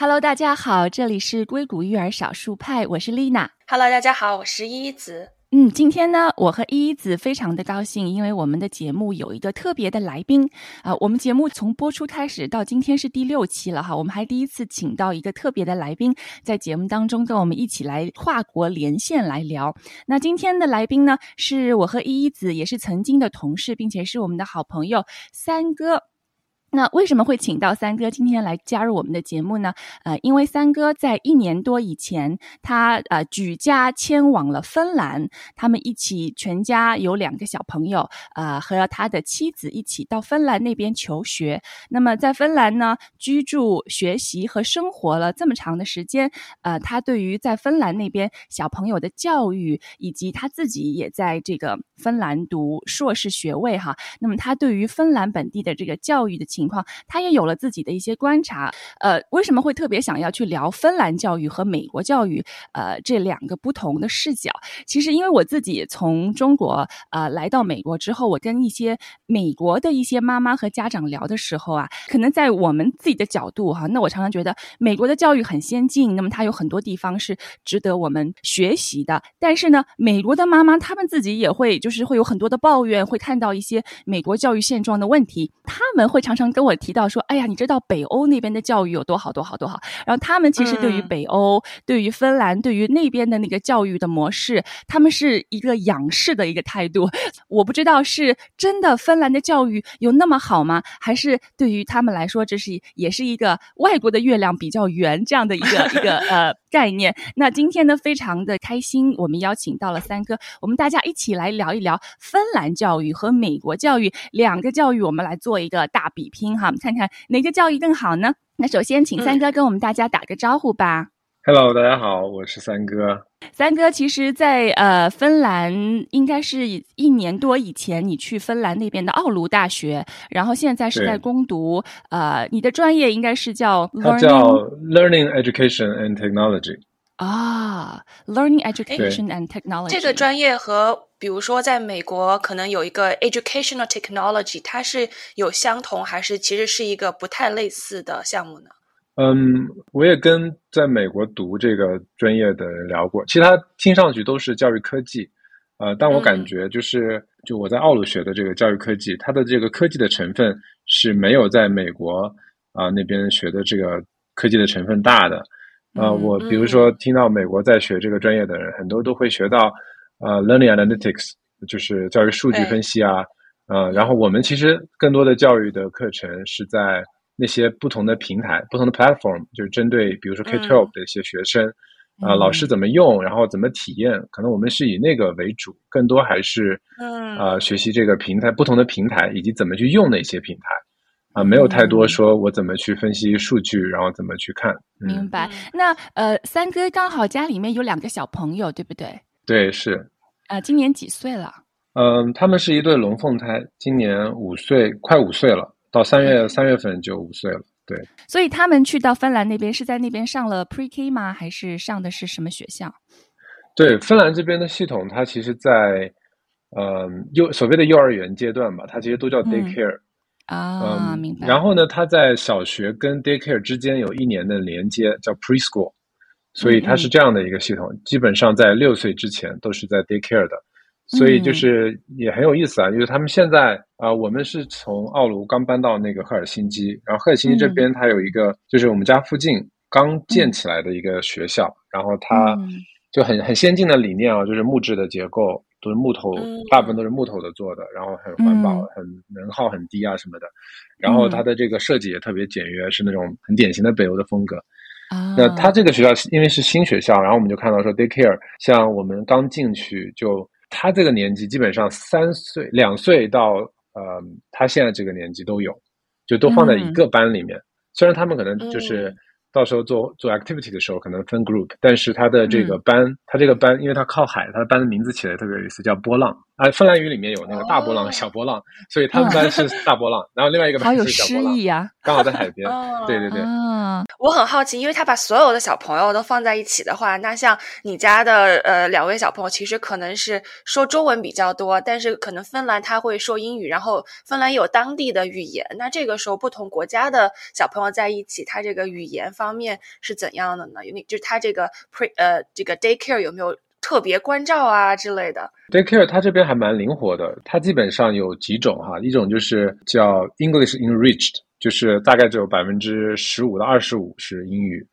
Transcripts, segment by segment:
Hello，大家好，这里是硅谷育儿少数派，我是丽娜。Hello，大家好，我是依依子。嗯，今天呢，我和依依子非常的高兴，因为我们的节目有一个特别的来宾啊、我们节目从播出开始到今天是第六期了哈，我们还第一次请到一个特别的来宾，在节目当中跟我们一起来跨国连线来聊。那今天的来宾呢，是我和依依子，也是曾经的同事，并且是我们的好朋友三哥。那为什么会请到三哥今天来加入我们的节目呢？呃，因为三哥在一年多以前，他呃举家迁往了芬兰，他们一起全家有两个小朋友，呃，和他的妻子一起到芬兰那边求学。那么在芬兰呢，居住、学习和生活了这么长的时间，呃，他对于在芬兰那边小朋友的教育，以及他自己也在这个芬兰读硕士学位哈，那么他对于芬兰本地的这个教育的情情况，他也有了自己的一些观察。呃，为什么会特别想要去聊芬兰教育和美国教育？呃，这两个不同的视角。其实，因为我自己从中国呃来到美国之后，我跟一些美国的一些妈妈和家长聊的时候啊，可能在我们自己的角度哈，那我常常觉得美国的教育很先进，那么它有很多地方是值得我们学习的。但是呢，美国的妈妈她们自己也会就是会有很多的抱怨，会看到一些美国教育现状的问题，他们会常常跟我提到说：“哎呀，你知道北欧那边的教育有多好多好多好。”然后他们其实对于嗯北欧、对于芬兰、对于那边的那个教育的模式，他们是一个仰视的一个态度。我不知道是真的芬兰的教育有那么好吗？还是对于他们来说，这是也是一个外国的月亮比较圆这样的一个一个呃概念？那今天呢，非常的开心，我们邀请到了三哥，我们大家一起来聊一聊芬兰教育和美国教育两个教育，我们来做一个大比拼哈，看看哪个教育更好呢？那首先，请三哥跟我们大家打个招呼吧。Hello，大家好，我是三哥。三哥，其实在，呃芬兰应该是一年多以前，你去芬兰那边的奥卢大学，然后现在是在攻读，呃，你的专业应该是叫它叫 learning Learning Education and Technology。啊，learning education and technology 这个专业和比如说在美国可能有一个 educational technology，它是有相同还是其实是一个不太类似的项目呢？嗯，我也跟在美国读这个专业的人聊过，其实它听上去都是教育科技，呃，但我感嗯。觉就是，就我在奥鲁学的这个教育科技，它的这个科技的成分是没有在美国啊、那边学的这个科技的成分大的。呃，嗯我比如说听到美国在学这个专业的人，很多都会学到呃 learning analytics，就是教育数据分析啊，呃，然后我们其实更多的教育的课程是在那些不同的平台、不同的 platform，就是针对比如说 K-12 的一些学生，啊、嗯老师怎么用，然后怎么体验，可能我们是以那个为主，更多还是嗯呃学习这个平台不同的平台以及怎么去用那些平台。啊，没有太多嗯说我怎么去分析数据，然后怎么去看。嗯，明白。嗯那呃，三哥刚好家里面有两个小朋友，对不对？对，是，呃，今年几岁了？嗯，他们是一对龙凤胎，今年五岁，快五岁了，到三月三月份就五岁了。对，所以他们去到芬兰那边是在那边上了 Pre K 吗？还是上的是什么学校？对，芬兰这边的系统，它其实在，嗯，幼所谓的幼儿园阶段吧，它其实都叫嗯 daycare。啊，嗯，明白。然后呢，它在小学跟 daycare 之间有一年的连接，叫 preschool，所以它是这样的一个系统，基本上在六岁之前都是在 daycare 的。所以就是也很有意思啊，就是他们现在啊、呃我们是从奥卢刚搬到那个赫尔辛基，然后赫尔辛基这边它有一个，就是我们家附近刚建起来的一个学校，然后它嗯。就很很先进的理念啊，就是木质的结构，都是木头嗯，大部分都是木头的做的，然后很环保嗯，很能耗很低啊什么的。然后它的这个设计也特别简约，是那种很典型的北欧的风格。啊，那它这个学校是因为是新学校，然后我们就看到说 daycare，像我们刚进去就，他这个年纪基本上三岁、两岁到呃他现在这个年纪都有，就都放在一个班里面。虽然他们可能就是嗯到时候做做 activity 的时候可能分 group，但是他的这个班，他这个班因为他靠海，他的班的名字起来特别有意思，叫波浪啊。芬兰语里面有那个大波浪、哦小波浪，所以他们班是大波浪，然后另外一个 班是小波浪。意啊！刚好在海边。对对对。我很好奇，因为他把所有的小朋友都放在一起的话，那像你家的呃两位小朋友，其实可能是说中文比较多，但是可能芬兰他会说英语，然后芬兰有当地的语言。那这个时候不同国家的小朋友在一起，他这个语言方面是怎样的呢？有就是他这个 pre 呃这个 daycare 有没有特别关照啊之类的？daycare 它这边还蛮灵活的，它基本上有几种哈，一种就是叫 English enriched。就是大概只有百分之十五到二十五是英语，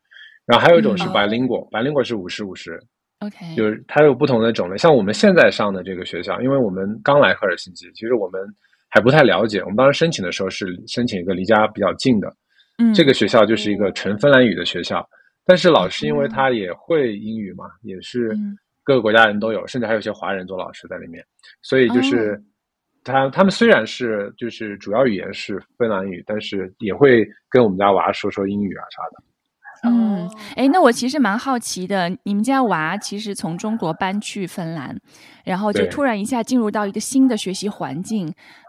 然后还有一种是 bilingual，bilingual 是五十五十。OK，就是它有不同的种类。像我们现在上的这个学校，因为我们刚来赫尔辛基，其实我们还不太了解。我们当时申请的时候是申请一个离家比较近的，嗯，这个学校就是一个纯芬兰语的学校。但是老师因为他也会英语嘛，也是各个国家人都有，甚至还有一些华人做老师在里面，所以就是。他他们虽然是就是主要语言是芬兰语，但是也会跟我们家娃说说英语啊啥的。嗯，哎，那我其实蛮好奇的，你们家娃其实从中国搬去芬兰，然后就突然一下进入到一个新的学习环境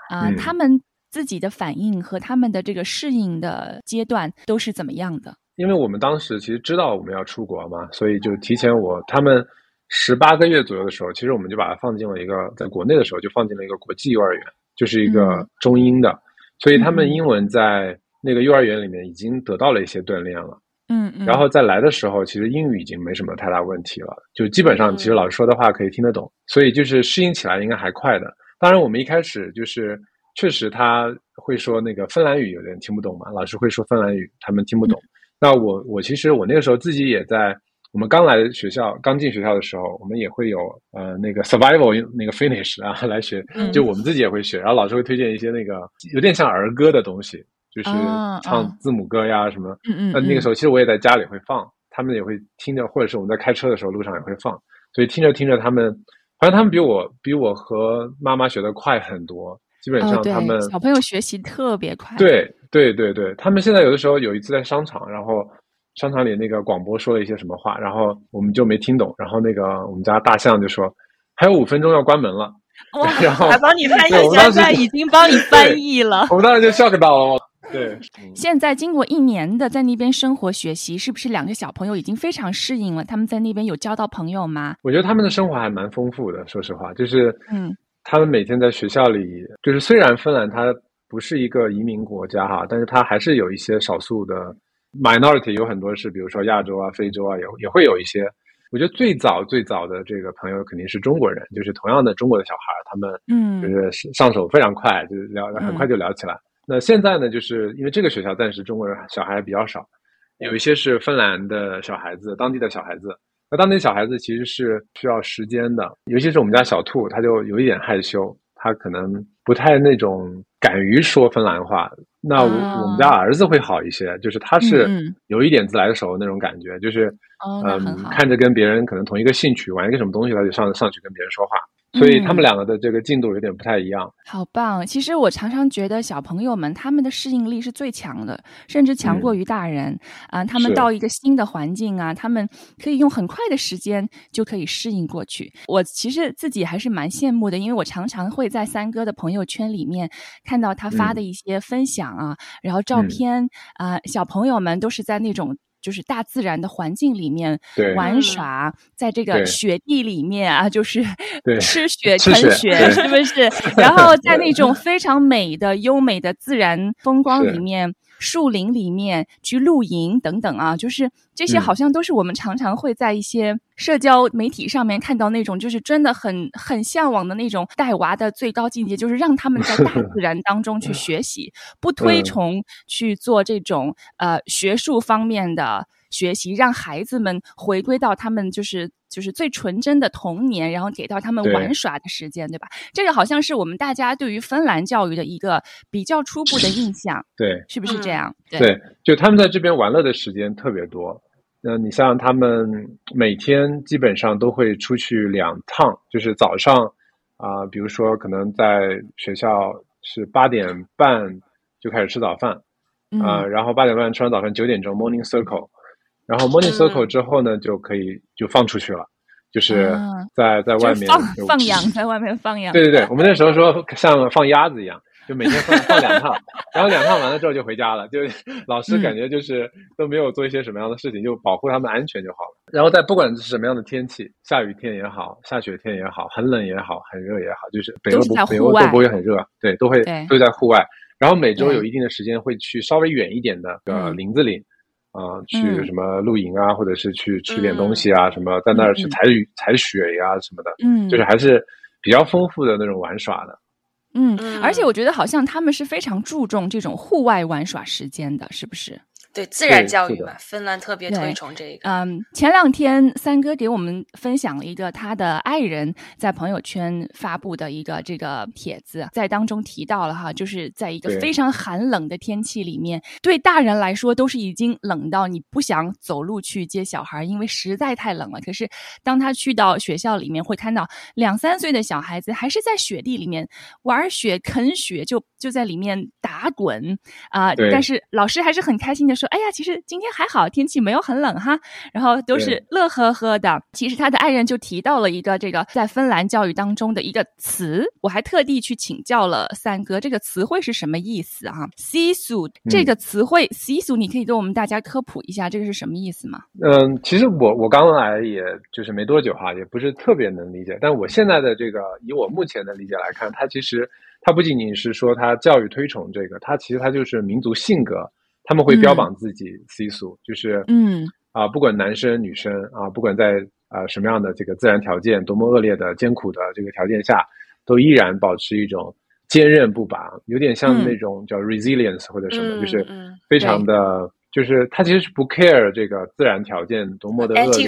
啊，他们自己的反应和他们的这个适应的阶段都是怎么样的？因为我们当时其实知道我们要出国嘛，所以就提前我他们。十八个月左右的时候，其实我们就把它放进了一个，在国内的时候就放进了一个国际幼儿园，就是一个中英的，所以他们英文在那个幼儿园里面已经得到了一些锻炼了。嗯嗯。然后在来的时候，其实英语已经没什么太大问题了，就基本上其实老师说的话可以听得懂，所以就是适应起来应该还快的。当然，我们一开始就是确实他会说那个芬兰语，有点听不懂嘛，老师会说芬兰语，他们听不懂。那我我其实我那个时候自己也在。我们刚来学校，刚进学校的时候，我们也会有呃那个 survival 那个 finish 啊来学，就我们自己也会学，然后老师会推荐一些那个有点像儿歌的东西，就是唱字母歌呀什么。那那个时候其实我也在家里会放，他们也会听着，或者是我们在开车的时候路上也会放，所以听着听着他们，好像他们比我比我和妈妈学的快很多，基本上他们小朋友学习特别快。对对对对，他们现在有的时候有一次在商场，然后。商场里那个广播说了一些什么话，然后我们就没听懂。然后那个我们家大象就说：“还有五分钟要关门了。” 然后还帮你翻译，现在已经帮你翻译了。我们当时就笑到了。对，现在经过一年的在那边生活学习，是不是两个小朋友已经非常适应了？他们在那边有交到朋友吗？我觉得他们的生活还蛮丰富的。说实话，就是嗯，他们每天在学校里，就是虽然芬兰它不是一个移民国家哈，但是它还是有一些少数的。Minority 有很多是，比如说亚洲啊、非洲啊，也也会有一些。我觉得最早最早的这个朋友肯定是中国人，就是同样的中国的小孩，他们嗯，就是上手非常快，就是聊很快就聊起来。那现在呢，就是因为这个学校暂时中国人小孩比较少，有一些是芬兰的小孩子，当地的小孩子。那当地小孩子其实是需要时间的，尤其是我们家小兔，他就有一点害羞，他可能不太那种敢于说芬兰话。那我我们家儿子会好一些，就是他是有一点自来熟那种感觉，就是嗯，看着跟别人可能同一个兴趣，玩一个什么东西，他就上上去跟别人说话。所以他们两个的这个进度有点不太一样。好棒！其实我常常觉得小朋友们他们的适应力是最强的，甚至强过于大人啊。他们到一个新的环境啊，他们可以用很快的时间就可以适应过去。我其实自己还是蛮羡慕的，因为我常常会在三哥的朋友圈里面看到他发的一些分享啊，然后照片啊，小朋友们都是在那种。就是大自然的环境里面玩耍，在这个雪地里面啊，就是吃雪啃雪，是不是？然后在那种非常美的、优美的自然风光里面。树林里面去露营等等啊，就是这些好像都是我们常常会在一些社交媒体上面看到那种，就是真的很很向往的那种带娃的最高境界，就是让他们在大自 然当中去学习，不推崇去做这种呃学术方面的学习，让孩子们回归到他们就是。就是最纯真的童年，然后给到他们玩耍的时间，对吧？这个好像是我们大家对于芬兰教育的一个比较初步的印象，对，是不是这样？对，就他们在这边玩乐的时间特别多。那你像他们每天基本上都会出去两趟，就是早上啊，比如说可能在学校是八点半就开始吃早饭啊，然后八点半吃完早饭，九点钟 morning circle。然后 morning circle 之后呢，就可以就放出去了，就是在在外面放放羊，在外面放羊。对对对，我们那时候说 像放鸭子一样，就每天放放两趟，然后两趟完了之后就回家了，就 老师感觉就是都没有做一些什么样的事情，就保护他们安全就好了。然后在不管是什么样的天气，下雨天也好，下雪天也好，很冷也好，很热也好，就是北欧不北欧都不会很热，对，都会都在户外。然后每周有一定的时间会去稍微远一点的呃林子里。啊，去什么露营啊，或者是去吃点东西啊，什么在那儿去采雨、采雪呀什么的，嗯，就是还是比较丰富的那种玩耍的。嗯，而且我觉得好像他们是非常注重这种户外玩耍时间的，是不是？对自然教育嘛，芬兰特别推崇这个。嗯，前两天三哥给我们分享了一个他的爱人在朋友圈发布的一个这个帖子，在当中提到了哈，就是在一个非常寒冷的天气里面，对大人来说都是已经冷到你不想走路去接小孩，因为实在太冷了。可是当他去到学校里面，会看到两三岁的小孩子还是在雪地里面玩雪、啃雪，就就在里面打滚啊。但是老师还是很开心的。说，哎呀，其实今天还好，天气没有很冷哈，然后都是乐呵呵的。其实他的爱人就提到了一个这个在芬兰教育当中的一个词，我还特地去请教了三哥，这个词汇是什么意思啊？sisu 这个词汇，sisu 你可以给我们大家科普一下，这个是什么意思吗？嗯，其实我我刚来也就是没多久哈，也不是特别能理解，但我现在的这个以我目前的理解来看，它其实它不仅仅是说它教育推崇这个，它其实它就是民族性格。他们会标榜自己 C 素，就是嗯。啊，不管男生女生啊，不管在啊什么样的这个自然条件，多么恶劣的艰苦的这个条件下，都依然保持一种坚韧不拔，有点像那种叫 resilience 或者什么，就是非常的，就是他其实是不 care 这个自然条件多么的恶劣，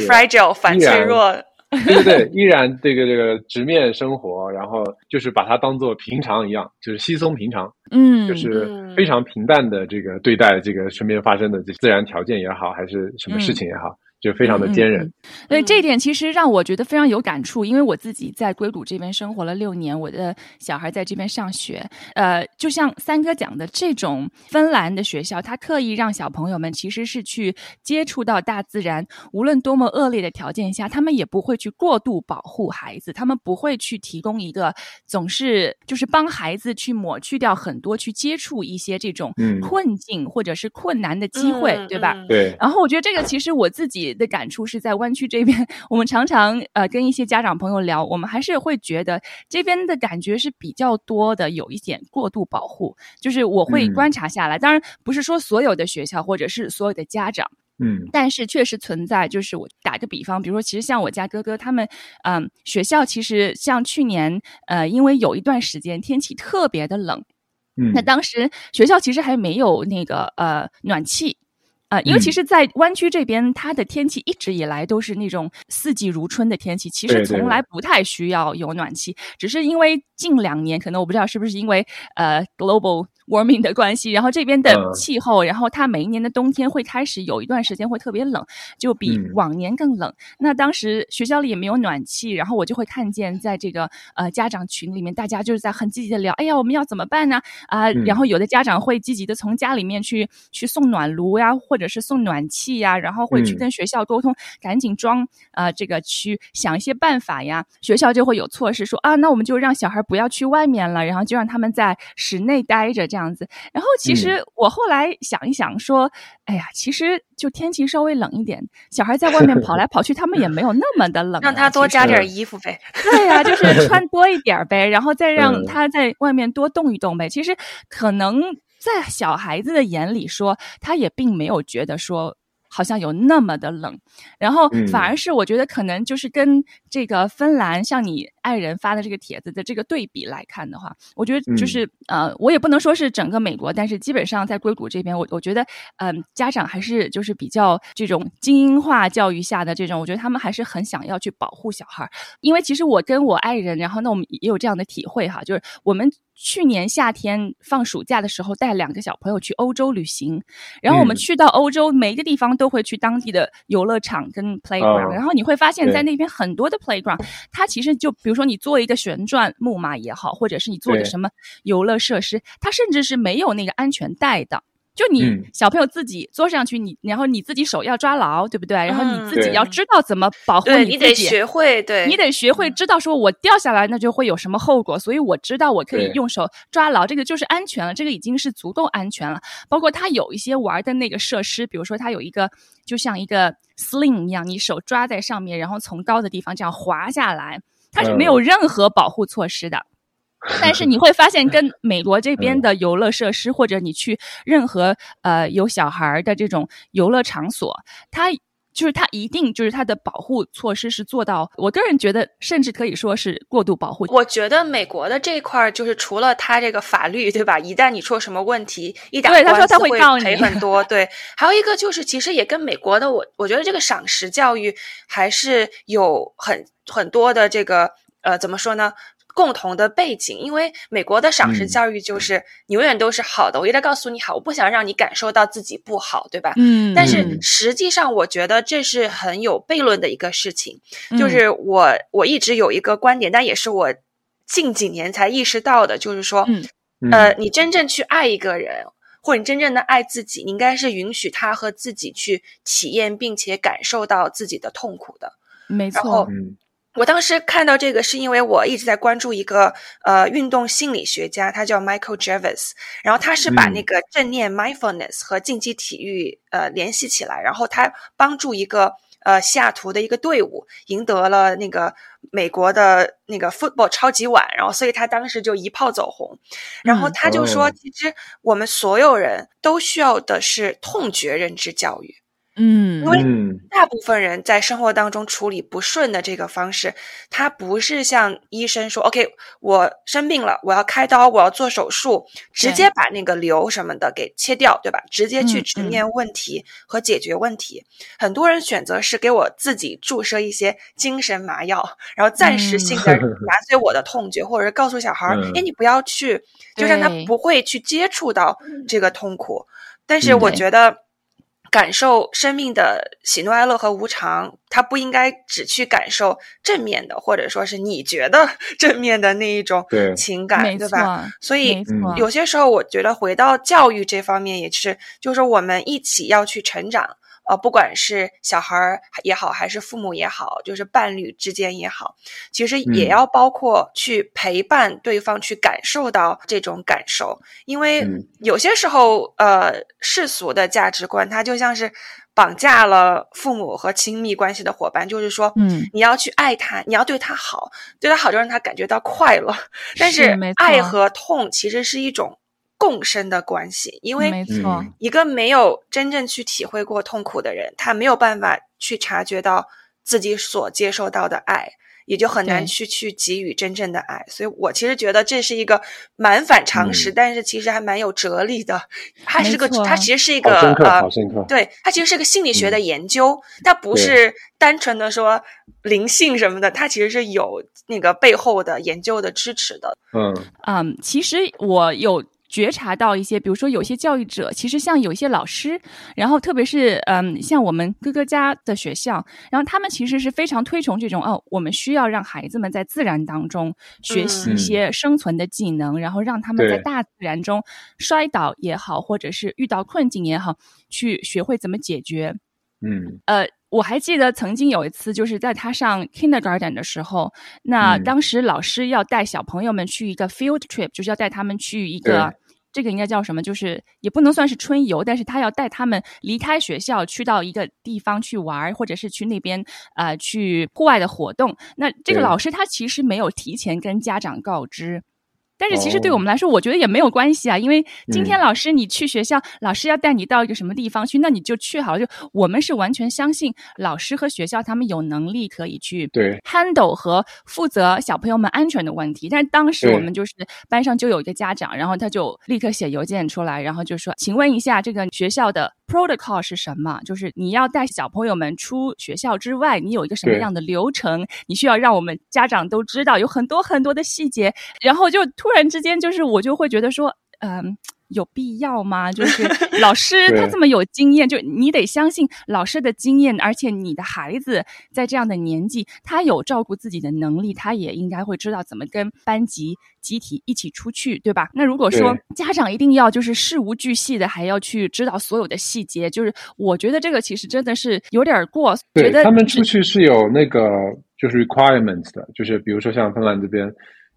反脆弱。对对对，依然这个这个直面生活，然后就是把它当做平常一样，就是稀松平常，嗯，就是非常平淡的这个对待这个身边发生的这自然条件也好，还是什么事情也好。就非常的坚韧，所以这一点其实让我觉得非常有感触，因为我自己在硅谷这边生活了六年，我的小孩在这边上学。呃，就像三哥讲的，这种芬兰的学校，他刻意让小朋友们其实是去接触到大自然，无论多么恶劣的条件下，他们也不会去过度保护孩子，他们不会去提供一个总是就是帮孩子去抹去掉很多去接触一些这种困境或者是困难的机会，对吧？对。然后我觉得这个其实我自己。的感触是在湾区这边，我们常常呃跟一些家长朋友聊，我们还是会觉得这边的感觉是比较多的，有一点过度保护。就是我会观察下来，当然不是说所有的学校或者是所有的家长，嗯，但是确实存在。就是我打个比方，比如说，其实像我家哥哥他们，嗯，学校其实像去年，呃，因为有一段时间天气特别的冷，嗯，那当时学校其实还没有那个呃暖气。啊，因为其实，在湾区这边，它的天气一直以来都是那种四季如春的天气，其实从来不太需要有暖气，只是因为近两年，可能我不知道是不是因为呃 global。Warming 的关系，然后这边的气候，然后它每一年的冬天会开始有一段时间会特别冷，就比往年更冷。那当时学校里也没有暖气，然后我就会看见在这个呃家长群里面，大家就是在很积极的聊，哎呀，我们要怎么办呢？啊，然后有的家长会积极的从家里面去去送暖炉呀，或者是送暖气呀，然后会去跟学校沟通，赶紧装啊这个去想一些办法呀。学校就会有措施说啊，那我们就让小孩不要去外面了，然后就让他们在室内待着这样。样子，然后其实我后来想一想，说，哎呀，其实就天气稍微冷一点，小孩在外面跑来跑去，他们也没有那么的冷，让他多加点衣服呗。对呀，就是 穿多一点呗，然后再让他在外面多动一动呗。其实可能在小孩子的眼里说，他也并没有觉得说。好像有那么的冷，然后反而是我觉得可能就是跟这个芬兰像你爱人发的这个帖子的这个对比来看的话，我觉得就是呃，我也不能说是整个美国，但是基本上在硅谷这边，我我觉得嗯，家长还是就是比较这种精英化教育下的这种，我觉得他们还是很想要去保护小孩，因为其实我跟我爱人，然后那我们也有这样的体会哈，就是我们。去年夏天放暑假的时候，带两个小朋友去欧洲旅行，然后我们去到欧洲每一个地方都会去当地的游乐场跟 playground，然后你会发现在那边很多的 playground，它其实就比如说你做一个旋转木马也好，或者是你做的什么游乐设施，它甚至是没有那个安全带的。就你小朋友自己坐上去，你然后你自己手要抓牢，对不对？然后你自己要知道怎么保护你自己，你得学会，对，你得学会知道说我掉下来那就会有什么后果，所以我知道我可以用手抓牢，这个就是安全了，这个已经是足够安全了。包括他有一些玩的那个设施，比如说他有一个就像一个 sling 一样，你手抓在上面，然后从高的地方这样滑下来，它是没有任何保护措施的。但是你会发现，跟美国这边的游乐设施，或者你去任何呃有小孩的这种游乐场所，它就是它一定就是它的保护措施是做到，我个人觉得甚至可以说是过度保护。我觉得美国的这块儿就是除了它这个法律，对吧？一旦你出了什么问题，一打官司会赔很多。对，还有一个就是其实也跟美国的我我觉得这个赏识教育还是有很很多的这个呃怎么说呢？共同的背景，因为美国的赏识教育就是你永远都是好的，我一直告诉你好，我不想让你感受到自己不好，对吧？嗯。但是实际上，我觉得这是很有悖论的一个事情。就是我我一直有一个观点，但也是我近几年才意识到的，就是说，嗯呃，你真正去爱一个人，或者你真正的爱自己，你应该是允许他和自己去体验并且感受到自己的痛苦的。没错。我当时看到这个，是因为我一直在关注一个呃运动心理学家，他叫 Michael Jervis，然后他是把那个正念 mindfulness 和竞技体育呃联系起来，然后他帮助一个呃西雅图的一个队伍赢得了那个美国的那个 football 超级碗，然后所以他当时就一炮走红，然后他就说，其实我们所有人都需要的是痛觉认知教育。嗯，因为大部分人在生活当中处理不顺的这个方式，他不是像医生说，OK，我生病了，我要开刀，我要做手术，直接把那个瘤什么的给切掉，对吧？直接去直面问题和解决问题。很多人选择是给我自己注射一些精神麻药，然后暂时性的 麻醉我的痛觉，或者是告诉小孩儿，哎，你不要去，就让他不会去接触到这个痛苦。但是我觉得。感受生命的喜怒哀乐和无常，他不应该只去感受正面的，或者说是你觉得正面的那一种情感，对吧？所以有些时候，我觉得回到教育这方面，也是，就是我们一起要去成长。呃，不管是小孩儿也好，还是父母也好，就是伴侣之间也好，其实也要包括去陪伴对方去感受到这种感受，因为有些时候，呃，世俗的价值观它就像是绑架了父母和亲密关系的伙伴，就是说，嗯，你要去爱他，你要对他好，对他好就让他感觉到快乐，但是爱和痛其实是一种。共生的关系，因为没错，一个没有真正去体会过痛苦的人，他没有办法去察觉到自己所接受到的爱，也就很难去去给予真正的爱。所以我其实觉得这是一个蛮反常识，但是其实还蛮有哲理的。它是个，它其实是一个呃，对，它其实是个心理学的研究，它不是单纯的说灵性什么的，它其实是有那个背后的研究的支持的。嗯嗯，其实我有。觉察到一些，比如说有些教育者，其实像有一些老师，然后特别是嗯，像我们哥哥家的学校，然后他们其实是非常推崇这种哦，我们需要让孩子们在自然当中学习一些生存的技能，然后让他们在大自然中摔倒也好，或者是遇到困境也好，去学会怎么解决。嗯，呃。我还记得曾经有一次，就是在他上 kindergarten 的时候，那当时老师要带小朋友们去一个 field trip，就是要带他们去一个，这个应该叫什么？就是也不能算是春游，但是他要带他们离开学校，去到一个地方去玩，或者是去那边呃去户外的活动。那这个老师他其实没有提前跟家长告知。但是其实对我们来说，我觉得也没有关系啊，因为今天老师你去学校，老师要带你到一个什么地方去，那你就去好了。就我们是完全相信老师和学校他们有能力可以去对 handle 和负责小朋友们安全的问题。但是当时我们就是班上就有一个家长，然后他就立刻写邮件出来，然后就说：“请问一下，这个学校的 protocol 是什么？就是你要带小朋友们出学校之外，你有一个什么样的流程？你需要让我们家长都知道，有很多很多的细节。”然后就突。然之间，就是我就会觉得说，嗯，有必要吗？就是老师他这么有经验，就你得相信老师的经验，而且你的孩子在这样的年纪，他有照顾自己的能力，他也应该会知道怎么跟班级集体一起出去，对吧？那如果说家长一定要就是事无巨细的，还要去知道所有的细节，就是我觉得这个其实真的是有点过。觉得他们出去是有那个就是 requirements 的，就是比如说像芬兰这边。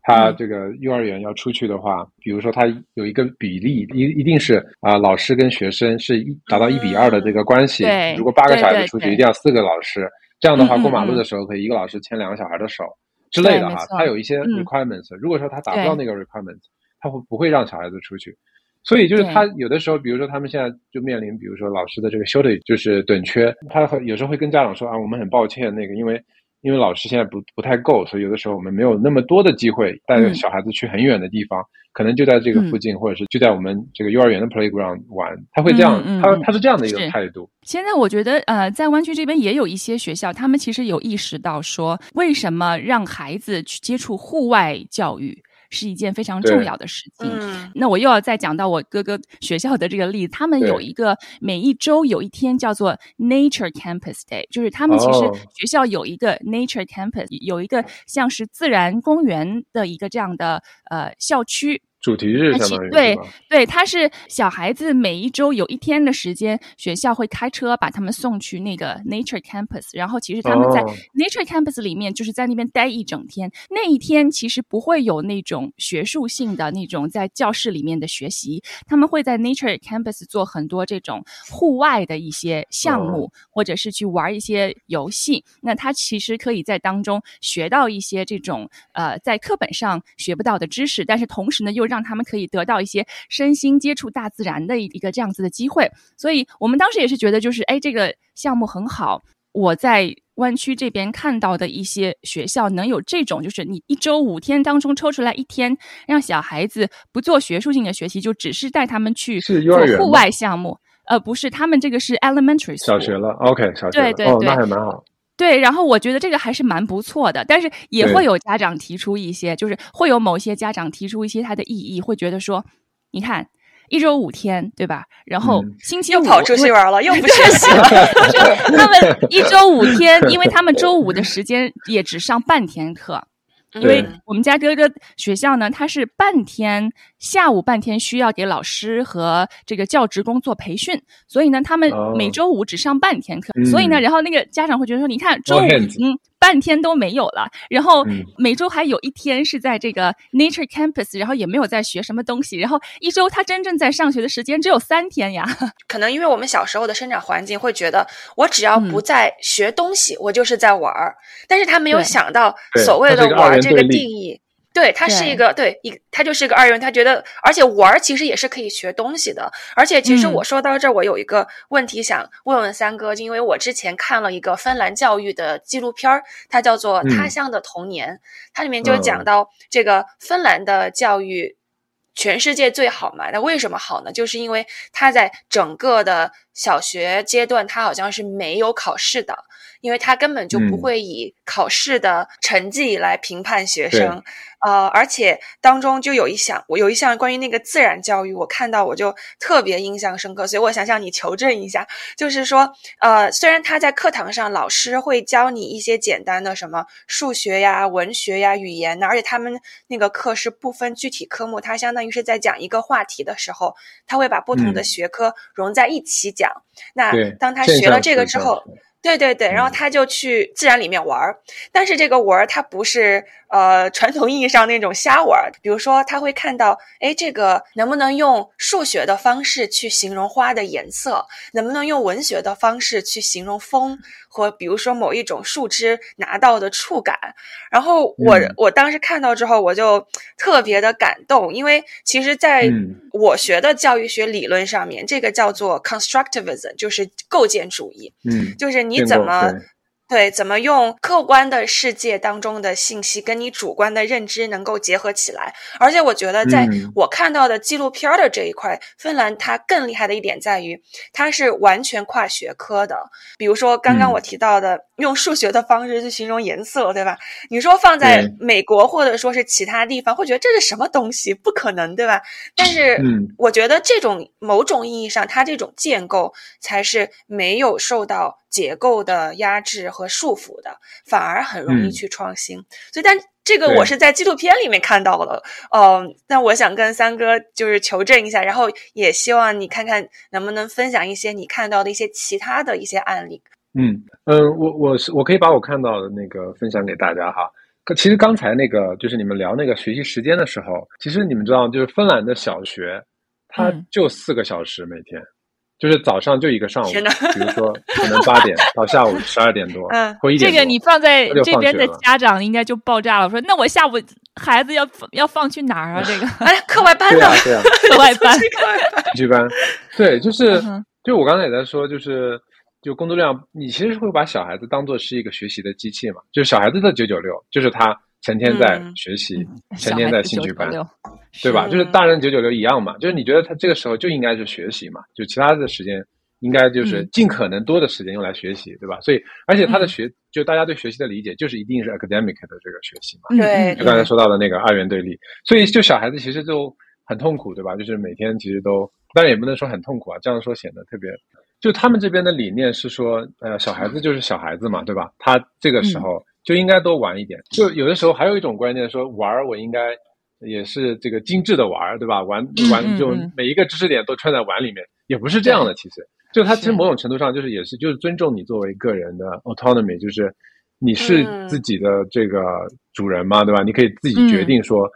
他这个幼儿园要出去的话，比如说他有一个比例，一一定是啊，老师跟学生是一达到一比二的这个关系。如果八个小孩子出去，一定要四个老师。这样的话，过马路的时候可以一个老师牵两个小孩的手之类的哈。他有一些 requirements。如果说他达不到那个 requirements，他会不会让小孩子出去？所以就是他有的时候，比如说他们现在就面临，比如说老师的这个 shortage 就是短缺，他有时候会跟家长说啊，我们很抱歉，那个因为。因为老师现在不不太够，所以有的时候我们没有那么多的机会带着小孩子去很远的地方，可能就在这个附近，或者是就在我们这个幼儿园的 playground 玩。他会这样，他他是这样的一个态度。现在我觉得，呃，在湾区这边也有一些学校，他们其实有意识到说，为什么让孩子去接触户外教育。是一件非常重要的事情。那我又要再讲到我哥哥学校的这个例子，他们有一个每一周有一天叫做 Nature Campus Day，就是他们其实学校有一个 Nature Campus，有一个像是自然公园的一个这样的呃校区。主题日相当于对对，他是小孩子每一周有一天的时间，学校会开车把他们送去那个 Nature Campus，然后其实他们在 Nature Campus 里面就是在那边待一整天。那一天其实不会有那种学术性的那种在教室里面的学习，他们会在 Nature Campus 做很多这种户外的一些项目，或者是去玩一些游戏。那他其实可以在当中学到一些这种呃在课本上学不到的知识，但是同时呢又让让他们可以得到一些身心接触大自然的一个这样子的机会，所以我们当时也是觉得，就是哎，这个项目很好。我在湾区这边看到的一些学校能有这种，就是你一周五天当中抽出来一天，让小孩子不做学术性的学习，就只是带他们去做户外项目。呃，不是，他们这个是 elementary 小学了，OK，小学对对对，那还蛮好。对，然后我觉得这个还是蛮不错的，但是也会有家长提出一些，就是会有某些家长提出一些他的异议，会觉得说，你看一周五天，对吧？然后星期五又跑出去玩了，又不学习了。他们 一周五天，因为他们周五的时间也只上半天课。因为我们家哥哥学校呢，他是半天下午半天需要给老师和这个教职工做培训，所以呢，他们每周五只上半天课。所以呢，然后那个家长会觉得说，你看周五已经。半天都没有了，然后每周还有一天是在这个 Nature Campus，然后也没有在学什么东西，然后一周他真正在上学的时间只有三天呀。可能因为我们小时候的生长环境会觉得，我只要不在学东西，我就是在玩儿，但是他没有想到所谓的玩这个定义。对，他是一个对一，他就是一个二元。他觉得，而且玩儿其实也是可以学东西的。而且，其实我说到这儿，我有一个问题想问问三哥，就因为我之前看了一个芬兰教育的纪录片儿，它叫做《他乡的童年》，它里面就讲到这个芬兰的教育。全世界最好嘛？那为什么好呢？就是因为他在整个的小学阶段，他好像是没有考试的，因为他根本就不会以考试的成绩来评判学生。呃，而且当中就有一项，我有一项关于那个自然教育，我看到我就特别印象深刻，所以我想向你求证一下，就是说，呃，虽然他在课堂上老师会教你一些简单的什么数学呀、文学呀、语言呢，而且他们那个课是不分具体科目，他相当于是在讲一个话题的时候，他会把不同的学科融在一起讲。那当他学了这个之后。对对对，然后他就去自然里面玩儿，但是这个玩儿他不是呃传统意义上那种瞎玩儿，比如说他会看到，哎，这个能不能用数学的方式去形容花的颜色，能不能用文学的方式去形容风。和比如说某一种树枝拿到的触感，然后我我当时看到之后，我就特别的感动，因为其实在我学的教育学理论上面，这个叫做 constructivism，就是构建主义，嗯，就是你怎么。对，怎么用客观的世界当中的信息跟你主观的认知能够结合起来？而且我觉得，在我看到的纪录片的这一块，芬兰它更厉害的一点在于，它是完全跨学科的。比如说刚刚我提到的，用数学的方式去形容颜色，对吧？你说放在美国或者说是其他地方，会觉得这是什么东西？不可能，对吧？但是，我觉得这种某种意义上，它这种建构才是没有受到。结构的压制和束缚的，反而很容易去创新。所以，但这个我是在纪录片里面看到了。嗯，那我想跟三哥就是求证一下，然后也希望你看看能不能分享一些你看到的一些其他的一些案例。嗯嗯，我我是我可以把我看到的那个分享给大家哈。其实刚才那个就是你们聊那个学习时间的时候，其实你们知道，就是芬兰的小学，它就四个小时每天。就是早上就一个上午，比如说可能八点到下午十二点多，嗯，或一点这个你放在这边的家长应该就爆炸了，说那我下午孩子要要放去哪儿啊？这个哎，课外班呢？对啊，课外班，兴趣班，对，就是就我刚才也在说，就是就工作量，你其实会把小孩子当做是一个学习的机器嘛？就是小孩子的九九六，就是他。成天在学习，成天在兴趣班，对吧？就是大人九九六一样嘛。就是你觉得他这个时候就应该是学习嘛？就其他的时间应该就是尽可能多的时间用来学习，对吧？所以，而且他的学，就大家对学习的理解就是一定是 academic 的这个学习嘛。对，就刚才说到的那个二元对立。所以，就小孩子其实就很痛苦，对吧？就是每天其实都，当然也不能说很痛苦啊，这样说显得特别。就他们这边的理念是说，呃，小孩子就是小孩子嘛，对吧？他这个时候。就应该多玩一点。就有的时候还有一种观念说，玩儿我应该也是这个精致的玩儿，对吧？玩玩就每一个知识点都串在碗里面，也不是这样的。其实，就他其实某种程度上就是也是就是尊重你作为个人的 autonomy，就是你是自己的这个主人嘛，对吧？你可以自己决定说，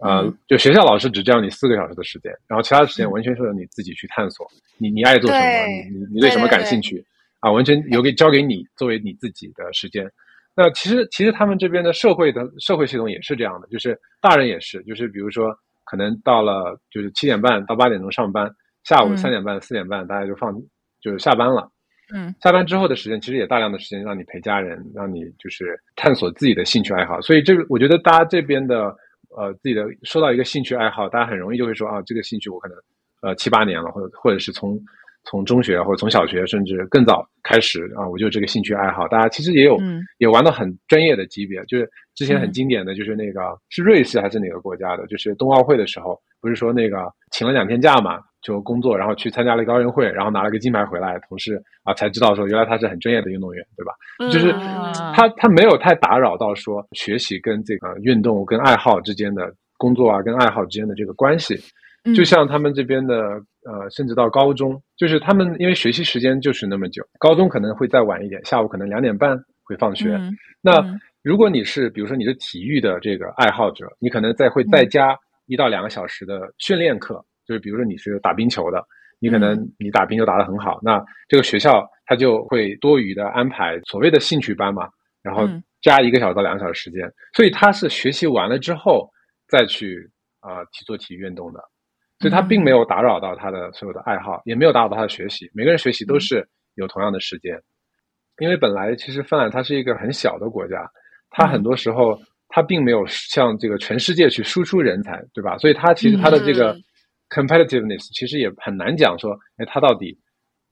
呃，就学校老师只教你四个小时的时间，然后其他的时间完全是由你自己去探索，你你爱做什么，你你对什么感兴趣啊，完全留给交给你作为你自己的时间。那其实，其实他们这边的社会的社会系统也是这样的，就是大人也是，就是比如说，可能到了就是七点半到八点钟上班，下午三点半四点半大家就放就是下班了，嗯，下班之后的时间其实也大量的时间让你陪家人，让你就是探索自己的兴趣爱好，所以这个我觉得大家这边的呃自己的说到一个兴趣爱好，大家很容易就会说啊，这个兴趣我可能呃七八年了，或者或者是从。从中学或者从小学甚至更早开始啊，我就这个兴趣爱好，大家其实也有也玩到很专业的级别。就是之前很经典的就是那个是瑞士还是哪个国家的？就是冬奥会的时候，不是说那个请了两天假嘛，就工作，然后去参加了一个奥运会，然后拿了个金牌回来，同事啊才知道说原来他是很专业的运动员，对吧？就是他他没有太打扰到说学习跟这个运动跟爱好之间的工作啊跟爱好之间的这个关系。就像他们这边的呃，甚至到高中，就是他们因为学习时间就是那么久，高中可能会再晚一点，下午可能两点半会放学。那如果你是比如说你是体育的这个爱好者，你可能再会再加一到两个小时的训练课，就是比如说你是打冰球的，你可能你打冰球打得很好，那这个学校他就会多余的安排所谓的兴趣班嘛，然后加一个小时到两个小时时间，所以他是学习完了之后再去啊去做体育运动的。所以他并没有打扰到他的所有的爱好，也没有打扰到他的学习。每个人学习都是有同样的时间，因为本来其实芬兰它是一个很小的国家，它很多时候它并没有向这个全世界去输出人才，对吧？所以它其实它的这个 competitiveness 其实也很难讲说，哎，它到底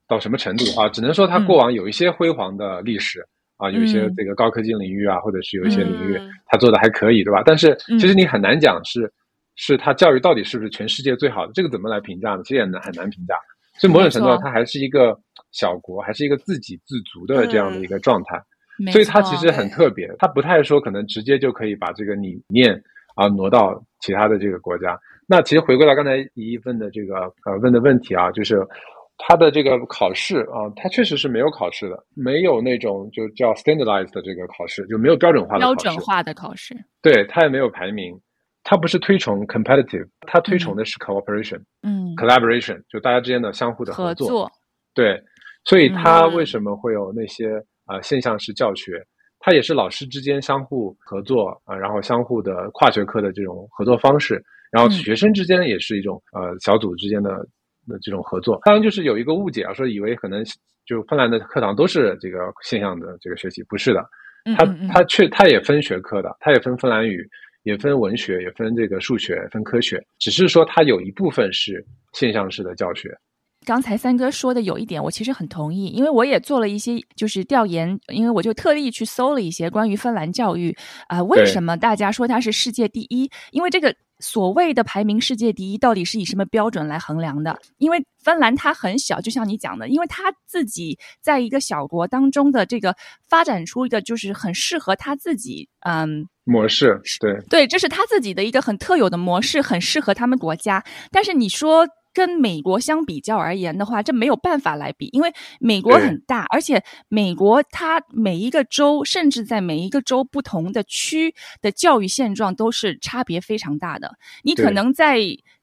到什么程度啊？只能说它过往有一些辉煌的历史啊，有一些这个高科技领域啊，或者是有一些领域它做的还可以，对吧？但是其实你很难讲是。是它教育到底是不是全世界最好的？这个怎么来评价呢？其实也难很难评价。所以某种程度上，它还是一个小国，还是一个自给自足的这样的一个状态。所以它其实很特别，它不太说可能直接就可以把这个理念啊挪到其他的这个国家。那其实回归到刚才一问的这个呃问的问题啊，就是它的这个考试啊，它确实是没有考试的，没有那种就叫 standardized 的这个考试，就没有标准化的标准化的考试。对，它也没有排名。它不是推崇 competitive，它推崇的是 cooperation，嗯，collaboration，就大家之间的相互的合作。对，所以它为什么会有那些啊现象式教学？它也是老师之间相互合作啊，然后相互的跨学科的这种合作方式，然后学生之间也是一种呃小组之间的的这种合作。当然，就是有一个误解啊，说以为可能就芬兰的课堂都是这个现象的这个学习，不是的。它它确它也分学科的，它也分芬兰语，也分文学，也分这个数学，分科学。只是说它有一部分是现象式的教学。刚才三哥说的有一点，我其实很同意，因为我也做了一些就是调研，因为我就特地去搜了一些关于芬兰教育啊，为什么大家说它是世界第一？因为这个所谓的排名世界第一，到底是以什么标准来衡量的？因为芬兰它很小，就像你讲的，因为它自己在一个小国当中的这个发展出一个就是很适合他自己嗯模式，对对，这是他自己的一个很特有的模式，很适合他们国家。但是你说。跟美国相比较而言的话，这没有办法来比，因为美国很大，而且美国它每一个州，甚至在每一个州不同的区的教育现状都是差别非常大的。你可能在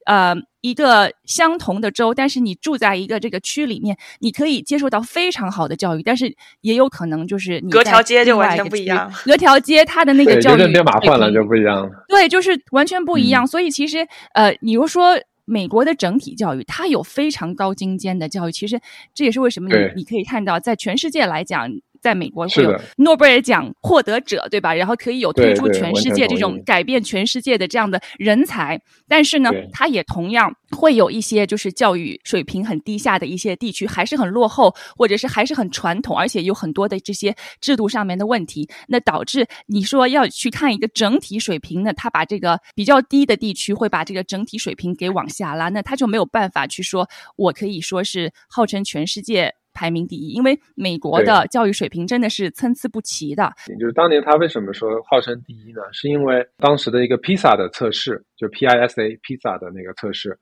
呃一个相同的州，但是你住在一个这个区里面，你可以接受到非常好的教育，但是也有可能就是隔条街就完全不一样，隔条街它的那个教育编码换了就不一样了。对，就是完全不一样。所以其实呃，你如说。美国的整体教育，它有非常高精尖的教育。其实这也是为什么你你可以看到，在全世界来讲。在美国会有诺贝尔奖获得者，对吧？然后可以有推出全世界这种改变全世界的这样的人才，但是呢，它也同样会有一些就是教育水平很低下的一些地区，还是很落后，或者是还是很传统，而且有很多的这些制度上面的问题，那导致你说要去看一个整体水平呢，他把这个比较低的地区会把这个整体水平给往下拉，那他就没有办法去说，我可以说是号称全世界。排名第一，因为美国的教育水平真的是参差不齐的。就是当年他为什么说号称第一呢？是因为当时的一个 PISA 的测试，就 PISA PISA 的那个测试，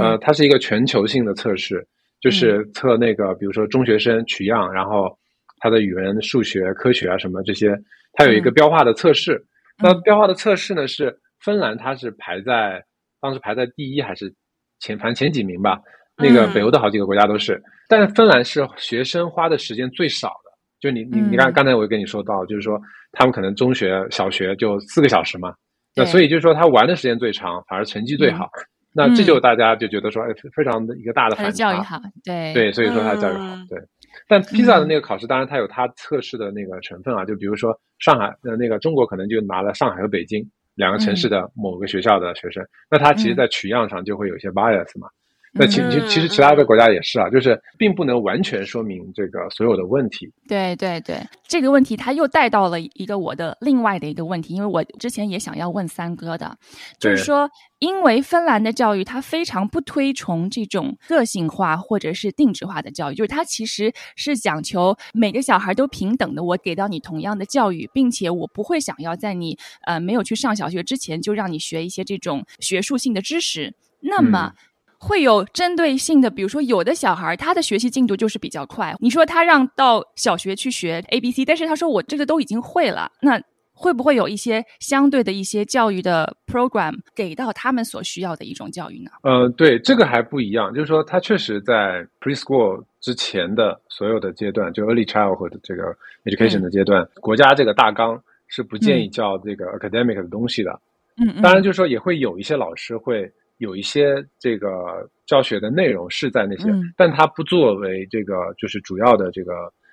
呃，它是一个全球性的测试，就是测那个比如说中学生取样，然后他的语文、数学、科学啊什么这些，它有一个标化的测试。那标化的测试呢，是芬兰它是排在当时排在第一还是前反正前几名吧？那个北欧的好几个国家都是，但是芬兰是学生花的时间最少的。就你你你看，刚才我跟你说到，就是说他们可能中学、小学就四个小时嘛，那所以就是说他玩的时间最长，反而成绩最好。那这就大家就觉得说，哎，非常的一个大的反差。教育好，对对，所以说他教育好，对。但披萨的那个考试，当然它有它测试的那个成分啊，就比如说上海呃那个中国可能就拿了上海和北京两个城市的某个学校的学生，那他其实在取样上就会有一些 bias 嘛。那其其其实其他的国家也是啊，就是并不能完全说明这个所有的问题。对对对，这个问题他又带到了一个我的另外的一个问题，因为我之前也想要问三哥的，就是说，因为芬兰的教育它非常不推崇这种个性化或者是定制化的教育，就是它其实是讲求每个小孩都平等的，我给到你同样的教育，并且我不会想要在你呃没有去上小学之前就让你学一些这种学术性的知识，那么。会有针对性的，比如说有的小孩他的学习进度就是比较快，你说他让到小学去学 A B C，但是他说我这个都已经会了，那会不会有一些相对的一些教育的 program 给到他们所需要的一种教育呢？呃，对，这个还不一样，就是说他确实在 preschool 之前的所有的阶段，就 early childhood 这个 education 的阶段，国家这个大纲是不建议教这个 academic 的东西的。嗯嗯，当然就是说也会有一些老师会。有一些这个教学的内容是在那些，但它不作为这个就是主要的这个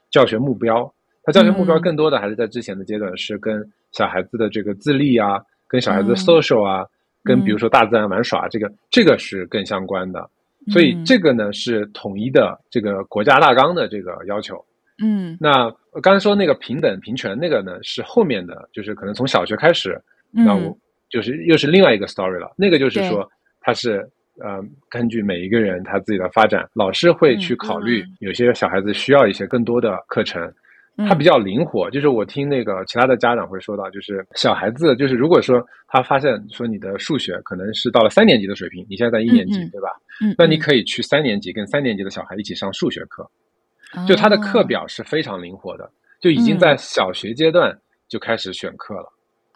教学目标。它教学目标更多的还是在之前的阶段，是跟小孩子的这个自立啊，跟小孩子的 social 啊，跟比如说大自然玩耍，这个这个是更相关的。所以这个呢是统一的这个国家大纲的这个要求。嗯，那刚才说那个平等平权那个呢是后面的，就是可能从小学开始，那我就是又是另外一个 story 了。那个就是说。他是呃，根据每一个人他自己的发展，老师会去考虑，有些小孩子需要一些更多的课程，他比较灵活。就是我听那个其他的家长会说到，就是小孩子，就是如果说他发现说你的数学可能是到了三年级的水平，你现在在一年级，对吧？嗯，那你可以去三年级跟三年级的小孩一起上数学课，就他的课表是非常灵活的，就已经在小学阶段就开始选课了，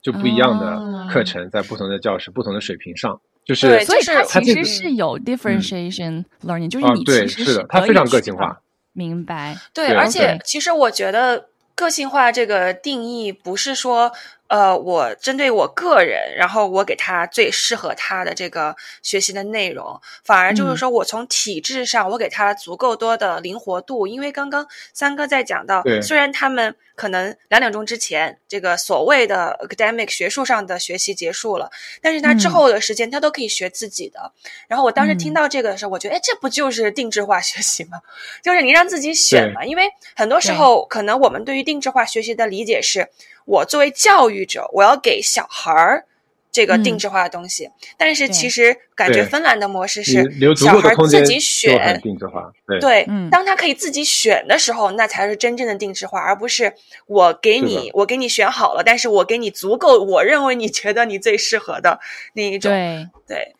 就不一样的课程在不同的教室、不同的水平上。就是，所以它其实是有 differentiation learning，就是你其实是它非常个性化。明白。对，而且其实我觉得个性化这个定义不是说呃，我针对我个人，然后我给他最适合他的这个学习的内容，反而就是说我从体制上，我给他足够多的灵活度。因为刚刚三哥在讲到，虽然他们可能两点钟之前这个所谓的 academic 学术上的学习结束了，但是他之后的时间他都可以学自己的。然后我当时听到这个的时候，我觉得，哎，这不就是定制化学习吗？就是你让自己选嘛。因为很多时候，可能我们对于定制化学习的理解是。我作为教育者，我要给小孩儿这个定制化的东西，但是其实感觉芬兰的模式是小孩自己选定制化。对，当他可以自己选的时候，那才是真正的定制化，而不是我给你，我给你选好了，但是我给你足够，我认为你觉得你最适合的那一种。对对，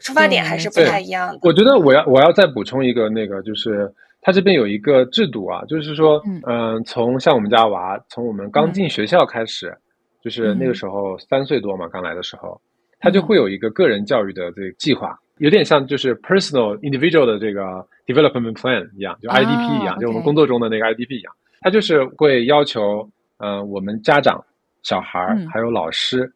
出发点还是不太一样的。我觉得我要我要再补充一个那个就是。他这边有一个制度啊，就是说，嗯，从像我们家娃，从我们刚进学校开始，就是那个时候三岁多嘛，刚来的时候，他就会有一个个人教育的这个计划，有点像就是 personal individual 的这个 development plan 一样，就 IDP 一样，就我们工作中的那个 IDP 一样，他就是会要求，嗯，我们家长、小孩儿还有老师，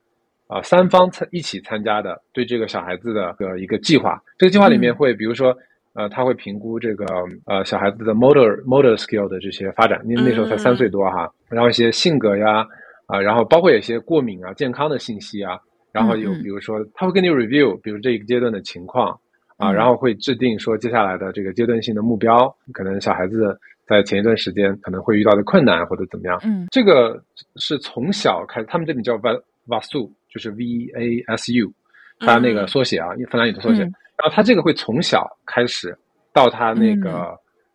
啊，三方参一起参加的，对这个小孩子的个一个计划，这个计划里面会比如说。呃，他会评估这个呃小孩子的 motor motor skill 的这些发展，因为那时候才三岁多哈，然后一些性格呀，啊，然后包括有些过敏啊、健康的信息啊，然后有比如说他会跟你 review，比如这一个阶段的情况啊，然后会制定说接下来的这个阶段性的目标，可能小孩子在前一段时间可能会遇到的困难或者怎么样，嗯，这个是从小开始，他们这里叫 vasu，就是 v a s u，它那个缩写啊，芬兰语的缩写。然后他这个会从小开始，到他那个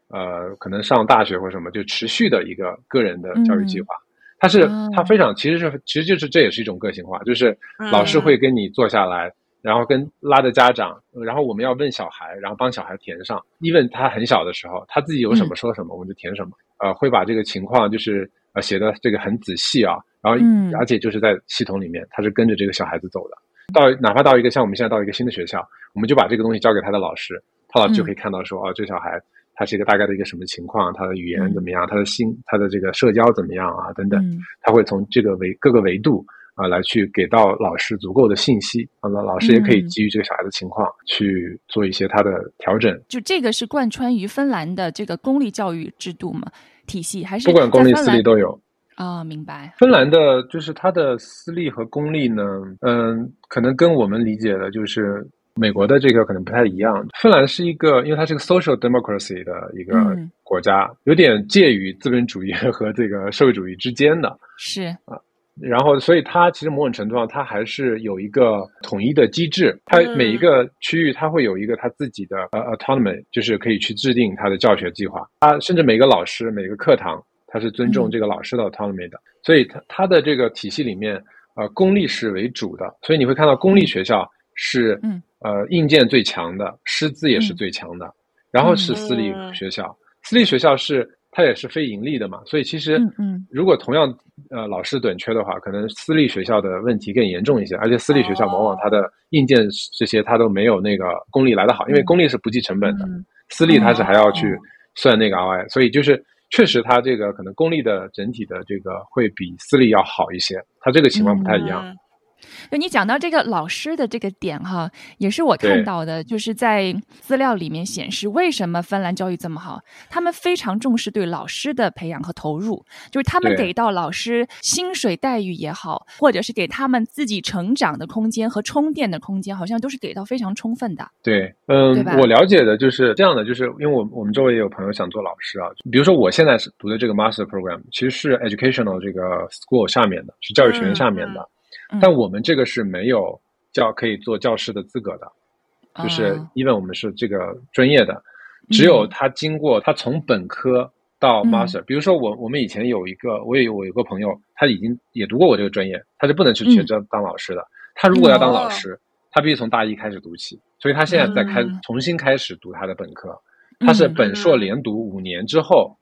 呃，可能上大学或什么，就持续的一个个人的教育计划。他是他非常其实是其实就是这也是一种个性化，就是老师会跟你坐下来，然后跟拉着家长，然后我们要问小孩，然后帮小孩填上。一问他很小的时候，他自己有什么说什么，我们就填什么。呃，会把这个情况就是呃写的这个很仔细啊，然后而且就是在系统里面，他是跟着这个小孩子走的。到哪怕到一个像我们现在到一个新的学校，我们就把这个东西交给他的老师，他老师就可以看到说，哦，这小孩他是一个大概的一个什么情况，他的语言怎么样，他的心，他的这个社交怎么样啊，等等，他会从这个维各个维度啊来去给到老师足够的信息，那么老师也可以基于这个小孩的情况去做一些他的调整。就这个是贯穿于芬兰的这个公立教育制度嘛？体系还是不管公立私立都有。啊，明白。芬兰的就是它的私立和公立呢，嗯，可能跟我们理解的就是美国的这个可能不太一样。芬兰是一个，因为它是个 social democracy 的一个国家，有点介于资本主义 和这个社会主义之间的。是啊，然后所以它其实某种程度上，它还是有一个统一的机制。它每一个区域，它会有一个它自己的呃 autonomy，就是可以去制定它的教学计划。它甚至每个老师每个课堂。他是尊重这个老师的 autonomy 的，所以他他的这个体系里面，呃，公立是为主的，所以你会看到公立学校是，呃，硬件最强的，师资也是最强的，然后是私立学校，私立学校是它也是非盈利的嘛，所以其实，如果同样呃老师短缺的话，可能私立学校的问题更严重一些，而且私立学校往往它的硬件这些它都没有那个公立来的好，因为公立是不计成本的，私立它是还要去算那个 ROI，所以就是。确实，它这个可能公立的整体的这个会比私立要好一些，它这个情况不太一样。就你讲到这个老师的这个点哈，也是我看到的，就是在资料里面显示，为什么芬兰教育这么好？他们非常重视对老师的培养和投入，就是他们给到老师薪水待遇也好，或者是给他们自己成长的空间和充电的空间，好像都是给到非常充分的。对，嗯，我了解的就是这样的，就是因为我我们周围也有朋友想做老师啊，比如说我现在是读的这个 master program，其实是 educational 这个 school 下面的，是教育学院下面的。但我们这个是没有教可以做教师的资格的，就是因为我们是这个专业的，只有他经过他从本科到 master，比如说我我们以前有一个，我也有我有个朋友，他已经也读过我这个专业，他是不能去学这当老师的。他如果要当老师，他必须从大一开始读起，所以他现在在开重新开始读他的本科，他是本硕连读五年之后，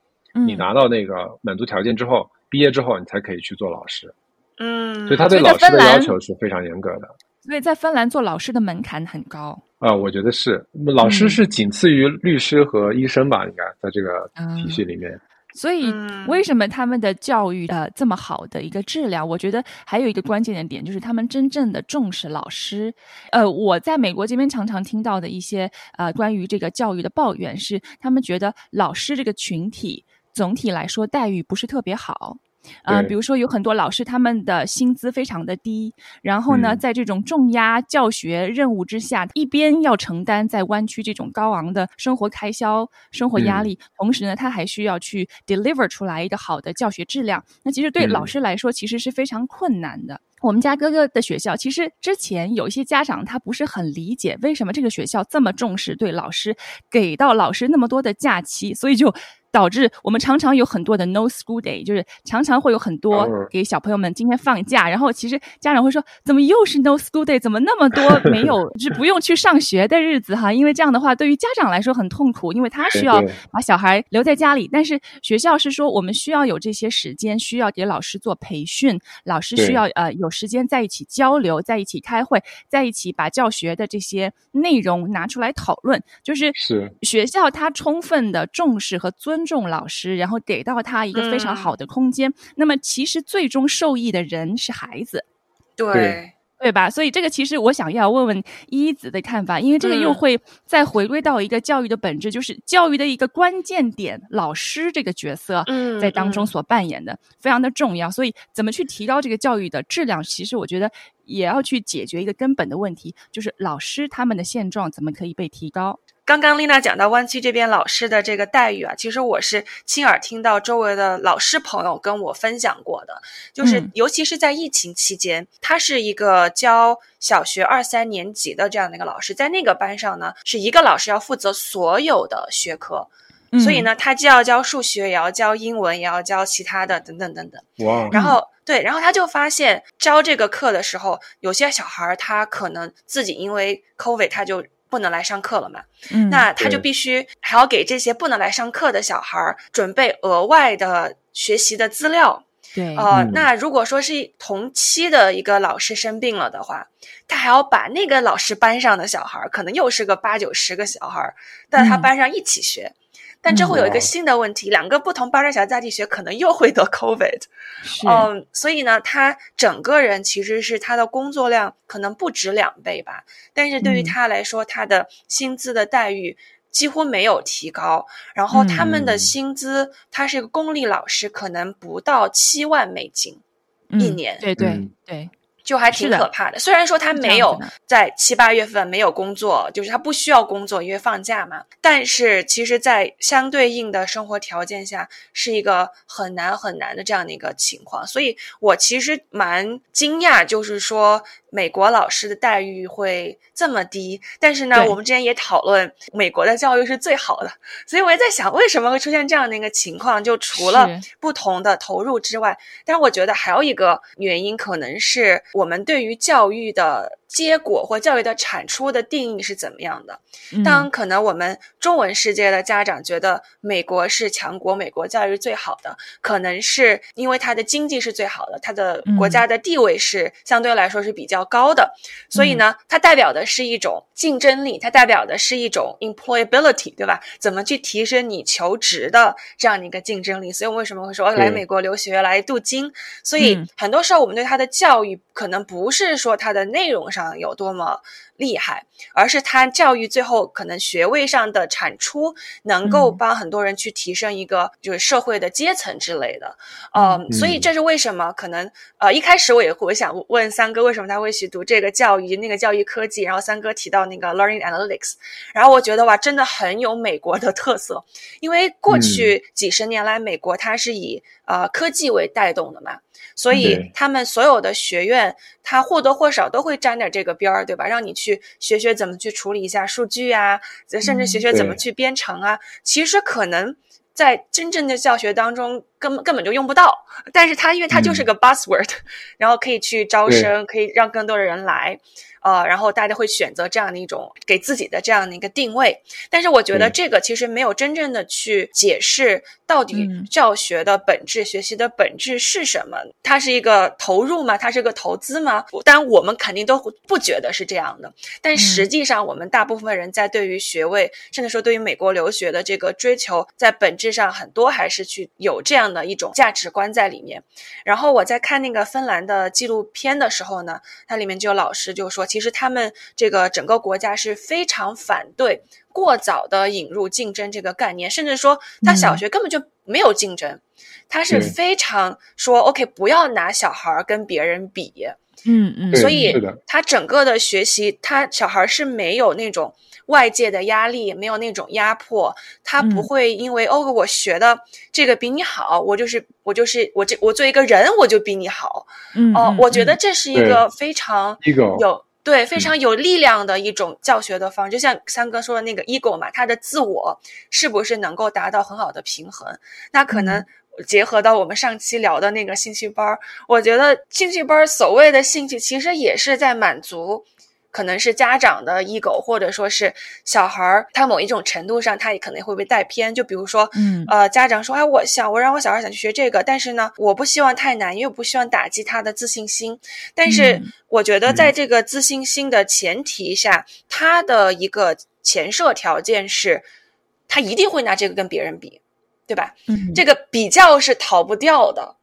你拿到那个满足条件之后，毕业之后你才可以去做老师。嗯，所以他对老师的要求是非常严格的。所以在芬兰做老师的门槛很高啊，我觉得是。老师是仅次于律师和医生吧？应该在这个体系里面，所以，为什么他们的教育呃这么好的一个质量？我觉得还有一个关键的点就是他们真正的重视老师。呃，我在美国这边常常听到的一些呃关于这个教育的抱怨是，他们觉得老师这个群体总体来说待遇不是特别好。呃，比如说有很多老师，他们的薪资非常的低，然后呢，在这种重压教学任务之下，一边要承担在湾区这种高昂的生活开销、生活压力，同时呢，他还需要去 deliver 出来一个好的教学质量。那其实对老师来说，其实是非常困难的。我们家哥哥的学校，其实之前有一些家长他不是很理解，为什么这个学校这么重视对老师，给到老师那么多的假期，所以就。导致我们常常有很多的 no school day，就是常常会有很多给小朋友们今天放假，然后其实家长会说，怎么又是 no school day？怎么那么多没有，就是不用去上学的日子哈？因为这样的话，对于家长来说很痛苦，因为他需要把小孩留在家里，但是学校是说我们需要有这些时间，需要给老师做培训，老师需要呃有时间在一起交流，在一起开会，在一起把教学的这些内容拿出来讨论，就是是学校他充分的重视和尊。尊重老师，然后给到他一个非常好的空间。那么，其实最终受益的人是孩子，对对吧？所以，这个其实我想要问问一子的看法，因为这个又会再回归到一个教育的本质，就是教育的一个关键点，老师这个角色在当中所扮演的非常的重要。所以，怎么去提高这个教育的质量？其实，我觉得也要去解决一个根本的问题，就是老师他们的现状怎么可以被提高。刚刚丽娜讲到湾区这边老师的这个待遇啊，其实我是亲耳听到周围的老师朋友跟我分享过的，就是尤其是在疫情期间，他是一个教小学二三年级的这样的一个老师，在那个班上呢，是一个老师要负责所有的学科，所以呢，他既要教数学，也要教英文，也要教其他的等等等等。哇！然后对，然后他就发现教这个课的时候，有些小孩他可能自己因为 COVID 他就。不能来上课了嘛？嗯，那他就必须还要给这些不能来上课的小孩儿准备额外的学习的资料。对，呃，那如果说是同期的一个老师生病了的话，他还要把那个老师班上的小孩儿，可能又是个八九十个小孩儿，在他班上一起学。但这会有一个新的问题，两个不同班的小在地学可能又会得 COVID，嗯，所以呢，他整个人其实是他的工作量可能不止两倍吧，但是对于他来说，他的薪资的待遇几乎没有提高，然后他们的薪资，他是一个公立老师，可能不到七万美金一年，对对对。就还挺可怕的。虽然说他没有在七八月份没有工作，就是他不需要工作，因为放假嘛。但是其实，在相对应的生活条件下，是一个很难很难的这样的一个情况。所以我其实蛮惊讶，就是说。美国老师的待遇会这么低，但是呢，我们之前也讨论美国的教育是最好的，所以我也在想，为什么会出现这样的一个情况？就除了不同的投入之外，但是我觉得还有一个原因，可能是我们对于教育的。结果或教育的产出的定义是怎么样的？当可能我们中文世界的家长觉得美国是强国，美国教育最好的，可能是因为它的经济是最好的，它的国家的地位是相对来说是比较高的，所以呢，它代表的是一种竞争力，它代表的是一种 employability，对吧？怎么去提升你求职的这样的一个竞争力？所以我为什么会说来美国留学来镀金？所以很多时候我们对它的教育可能不是说它的内容上。有多么厉害，而是他教育最后可能学位上的产出，能够帮很多人去提升一个就是社会的阶层之类的。嗯，所以这是为什么？可能呃，一开始我也我想问三哥，为什么他会去读这个教育那个教育科技？然后三哥提到那个 learning analytics，然后我觉得哇，真的很有美国的特色，因为过去几十年来，美国它是以呃科技为带动的嘛。所以他们所有的学院，他或多或少都会沾点这个边儿，对吧？让你去学学怎么去处理一下数据啊，甚至学学怎么去编程啊。其实可能在真正的教学当中，根本根本就用不到。但是它因为它就是个 buzzword，然后可以去招生，可以让更多的人来。呃，然后大家会选择这样的一种给自己的这样的一个定位，但是我觉得这个其实没有真正的去解释到底教学的本质、学习的本质是什么。它是一个投入吗？它是个投资吗？当然，我们肯定都不觉得是这样的。但实际上，我们大部分人在对于学位，甚至说对于美国留学的这个追求，在本质上很多还是去有这样的一种价值观在里面。然后我在看那个芬兰的纪录片的时候呢，它里面就有老师就说。其实他们这个整个国家是非常反对过早的引入竞争这个概念，甚至说他小学根本就没有竞争，他是非常说 OK 不要拿小孩跟别人比，嗯嗯，所以他整个的学习，他小孩是没有那种外界的压力，没有那种压迫，他不会因为哦我学的这个比你好，我就是我就是我这我做一个人我就比你好，嗯。哦，我觉得这是一个非常有。对，非常有力量的一种教学的方式，就像三哥说的那个 ego 嘛，他的自我是不是能够达到很好的平衡？那可能结合到我们上期聊的那个兴趣班我觉得兴趣班所谓的兴趣，其实也是在满足。可能是家长的 ego，或者说是小孩儿，他某一种程度上，他也可能会被带偏。就比如说，嗯，呃，家长说，哎，我想我让我小孩想去学这个，但是呢，我不希望太难，因为不希望打击他的自信心。但是我觉得，在这个自信心的前提下，他的一个前设条件是，他一定会拿这个跟别人比，对吧？嗯，这个比较是逃不掉的。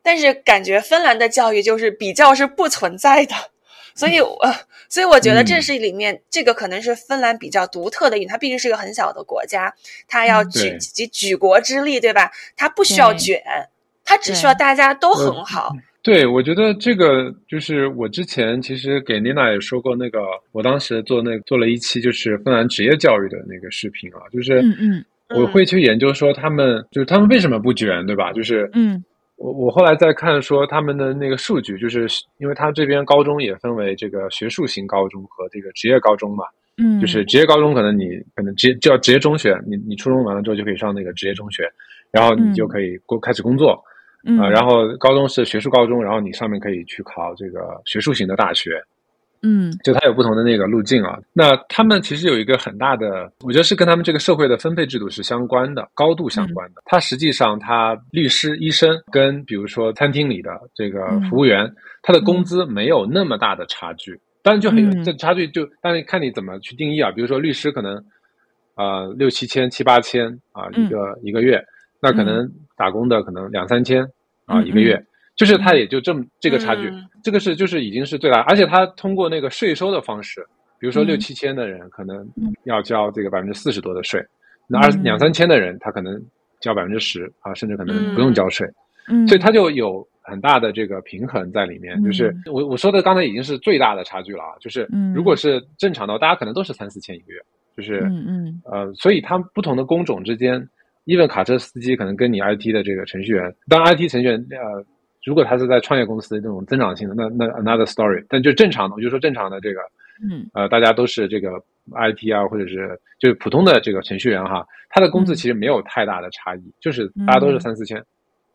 但是感觉芬兰的教育就是比较是不存在的。所以，我 所以我觉得这是里面这个可能是芬兰比较独特的，因为它毕竟是一个很小的国家，它要举举举国之力，对吧？它不需要卷，它只需要大家都很好。对，我觉得这个就是我之前其实给妮娜也说过，那个我当时做那做了一期就是芬兰职业教育的那个视频啊，就是嗯嗯，我会去研究说他们就是他们为什么不卷，对吧？就是嗯。我我后来再看说他们的那个数据，就是因为他这边高中也分为这个学术型高中和这个职业高中嘛，嗯，就是职业高中可能你可能职叫职业中学，你你初中完了之后就可以上那个职业中学，然后你就可以工开始工作，啊，然后高中是学术高中，然后你上面可以去考这个学术型的大学。嗯，就它有不同的那个路径啊。那他们其实有一个很大的，我觉得是跟他们这个社会的分配制度是相关的，高度相关的。它实际上，他律师、医生跟比如说餐厅里的这个服务员，他的工资没有那么大的差距。当然就很这差距就，但是看你怎么去定义啊。比如说律师可能，呃，六七千、七八千啊，一个一个月，那可能打工的可能两三千啊，一个月。就是他也就这么这个差距，这个是就是已经是最大，而且他通过那个税收的方式，比如说六七千的人可能要交这个百分之四十多的税，那二两三千的人他可能交百分之十啊，甚至可能不用交税，所以他就有很大的这个平衡在里面。就是我我说的刚才已经是最大的差距了啊，就是如果是正常的，大家可能都是三四千一个月，就是嗯嗯。呃，所以他们不同的工种之间，even 卡车司机可能跟你 IT 的这个程序员，当然 IT 程序员呃。如果他是在创业公司这种增长性的，那那 another story。但就正常的，我就说正常的这个，嗯，呃，大家都是这个 IT 啊，或者是就是普通的这个程序员哈，他的工资其实没有太大的差异，就是大家都是三四千，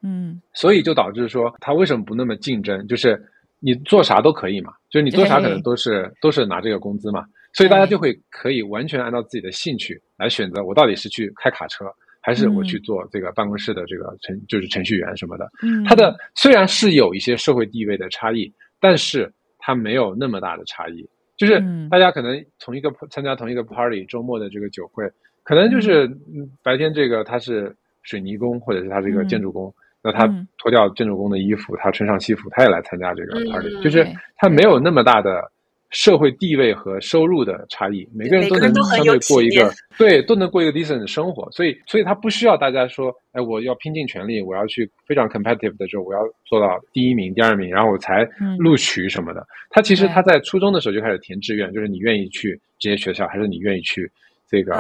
嗯，所以就导致说他为什么不那么竞争？就是你做啥都可以嘛，就是你做啥可能都是都是拿这个工资嘛，所以大家就会可以完全按照自己的兴趣来选择，我到底是去开卡车。还是我去做这个办公室的这个程，就是程序员什么的。嗯，他的虽然是有一些社会地位的差异，但是他没有那么大的差异。就是大家可能同一个参加同一个 party，周末的这个酒会，可能就是白天这个他是水泥工，或者是他是一个建筑工，那他脱掉建筑工的衣服，他穿上西服，他也来参加这个 party。就是他没有那么大的。社会地位和收入的差异，每个人都能相对过一个对，都能过一个 decent 的生活，所以，所以他不需要大家说，哎，我要拼尽全力，我要去非常 competitive 的时候，我要做到第一名、第二名，然后我才录取什么的。他其实他在初中的时候就开始填志愿，就是你愿意去这些学校，还是你愿意去这个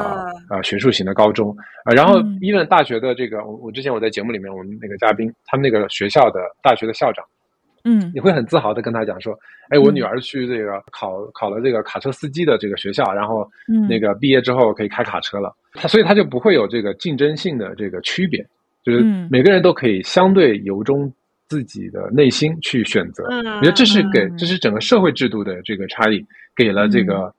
呃学术型的高中啊？然后，even 大学的这个，我我之前我在节目里面，我们那个嘉宾，他们那个学校的大学的校长。嗯，你会很自豪的跟他讲说，哎，我女儿去这个考考了这个卡车司机的这个学校，然后那个毕业之后可以开卡车了。他所以他就不会有这个竞争性的这个区别，就是每个人都可以相对由衷自己的内心去选择。我觉得这是给这是整个社会制度的这个差异，给了这个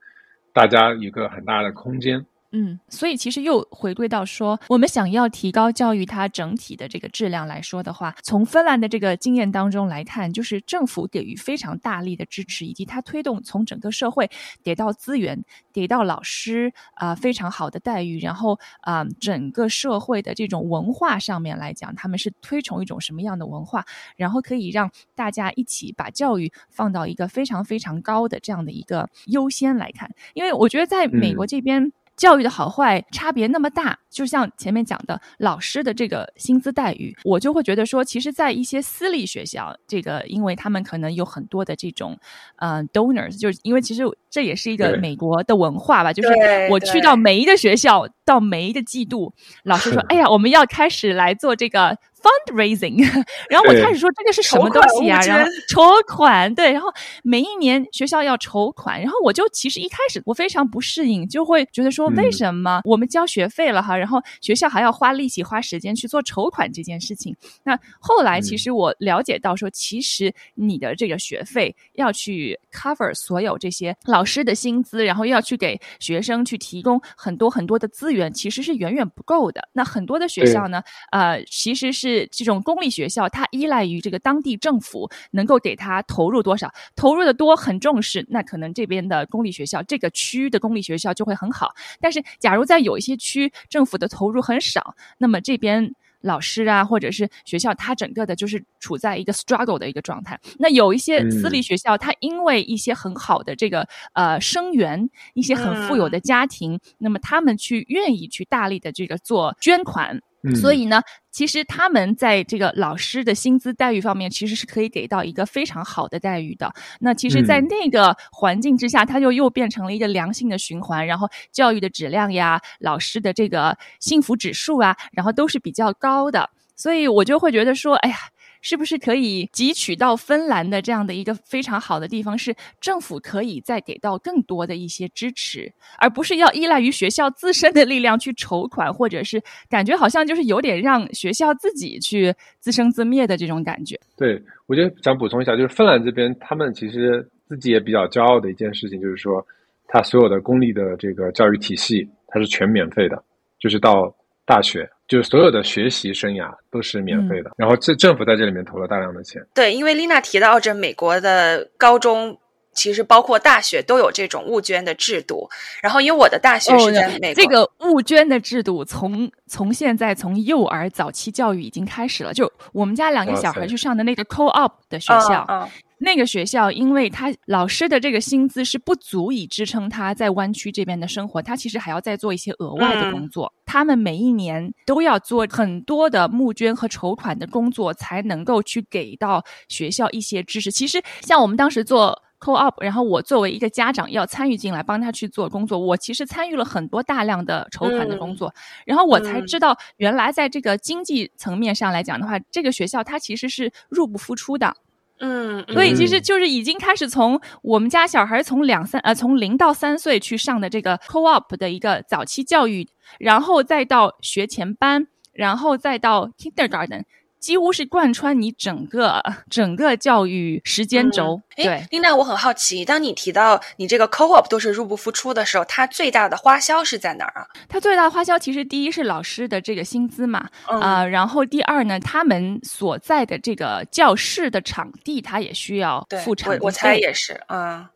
大家一个很大的空间。嗯，所以其实又回归到说，我们想要提高教育它整体的这个质量来说的话，从芬兰的这个经验当中来看，就是政府给予非常大力的支持，以及它推动从整个社会给到资源，给到老师啊非常好的待遇，然后啊整个社会的这种文化上面来讲，他们是推崇一种什么样的文化，然后可以让大家一起把教育放到一个非常非常高的这样的一个优先来看，因为我觉得在美国这边。教育的好坏差别那么大，就像前面讲的老师的这个薪资待遇，我就会觉得说，其实，在一些私立学校，这个因为他们可能有很多的这种，嗯，donors，就是因为其实这也是一个美国的文化吧，就是我去到每一个学校，到每一个季度，老师说，哎呀，我们要开始来做这个。Fundraising，然后我开始说这个是什么东西啊？然后 筹款，对，然后每一年学校要筹款，然后我就其实一开始我非常不适应，就会觉得说为什么我们交学费了哈，然后学校还要花力气花时间去做筹款这件事情？那后来其实我了解到说，其实你的这个学费要去 cover 所有这些老师的薪资，然后又要去给学生去提供很多很多的资源，其实是远远不够的。那很多的学校呢，呃，其实是。这种公立学校，它依赖于这个当地政府能够给它投入多少，投入的多很重视，那可能这边的公立学校，这个区的公立学校就会很好。但是，假如在有一些区政府的投入很少，那么这边老师啊，或者是学校，它整个的就是处在一个 struggle 的一个状态。那有一些私立学校，它因为一些很好的这个呃生源，一些很富有的家庭，那么他们去愿意去大力的这个做捐款。所以呢，其实他们在这个老师的薪资待遇方面，其实是可以给到一个非常好的待遇的。那其实，在那个环境之下，它就又变成了一个良性的循环，然后教育的质量呀，老师的这个幸福指数啊，然后都是比较高的。所以我就会觉得说，哎呀。是不是可以汲取到芬兰的这样的一个非常好的地方？是政府可以再给到更多的一些支持，而不是要依赖于学校自身的力量去筹款，或者是感觉好像就是有点让学校自己去自生自灭的这种感觉。对，我觉得想补充一下，就是芬兰这边他们其实自己也比较骄傲的一件事情，就是说他所有的公立的这个教育体系它是全免费的，就是到大学。就是所有的学习生涯都是免费的，然后这政府在这里面投了大量的钱。对，因为丽娜提到这美国的高中，其实包括大学都有这种募捐的制度。然后因为我的大学是在美国，这个募捐的制度从从现在从幼儿早期教育已经开始了。就我们家两个小孩去上的那个 Co-op 的学校。那个学校，因为他老师的这个薪资是不足以支撑他在湾区这边的生活，他其实还要再做一些额外的工作。他们每一年都要做很多的募捐和筹款的工作，才能够去给到学校一些知识。其实，像我们当时做 co-op，然后我作为一个家长要参与进来帮他去做工作，我其实参与了很多大量的筹款的工作，然后我才知道，原来在这个经济层面上来讲的话，这个学校它其实是入不敷出的。嗯，所以其实就是已经开始从我们家小孩从两三呃从零到三岁去上的这个 co-op 的一个早期教育，然后再到学前班，然后再到 kindergarten。几乎是贯穿你整个整个教育时间轴。对，琳娜，我很好奇，当你提到你这个 co-op 都是入不敷出的时候，它最大的花销是在哪儿啊？它最大的花销其实第一是老师的这个薪资嘛，啊，然后第二呢，他们所在的这个教室的场地，它也需要付场地费。我猜也是，嗯。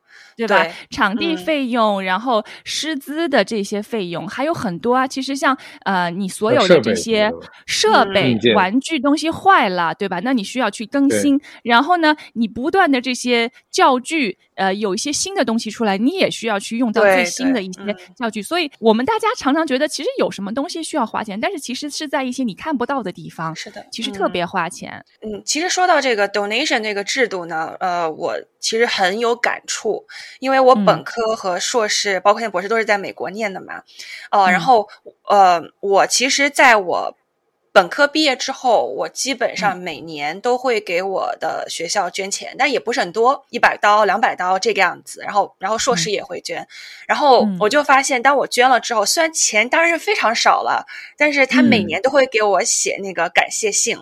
对吧？场地费用，然后师资的这些费用还有很多啊。其实像呃，你所有的这些设备、玩具东西坏了，对吧？那你需要去更新。然后呢，你不断的这些教具。呃，有一些新的东西出来，你也需要去用到最新的一些教具，所以我们大家常常觉得，其实有什么东西需要花钱，但是其实是在一些你看不到的地方，是的，其实特别花钱。嗯，其实说到这个 donation 这个制度呢，呃，我其实很有感触，因为我本科和硕士，包括现在博士都是在美国念的嘛，呃，然后呃，我其实在我。本科毕业之后，我基本上每年都会给我的学校捐钱，但也不是很多，一百刀、两百刀这个样子。然后，然后硕士也会捐。然后我就发现，当我捐了之后，虽然钱当然是非常少了，但是他每年都会给我写那个感谢信。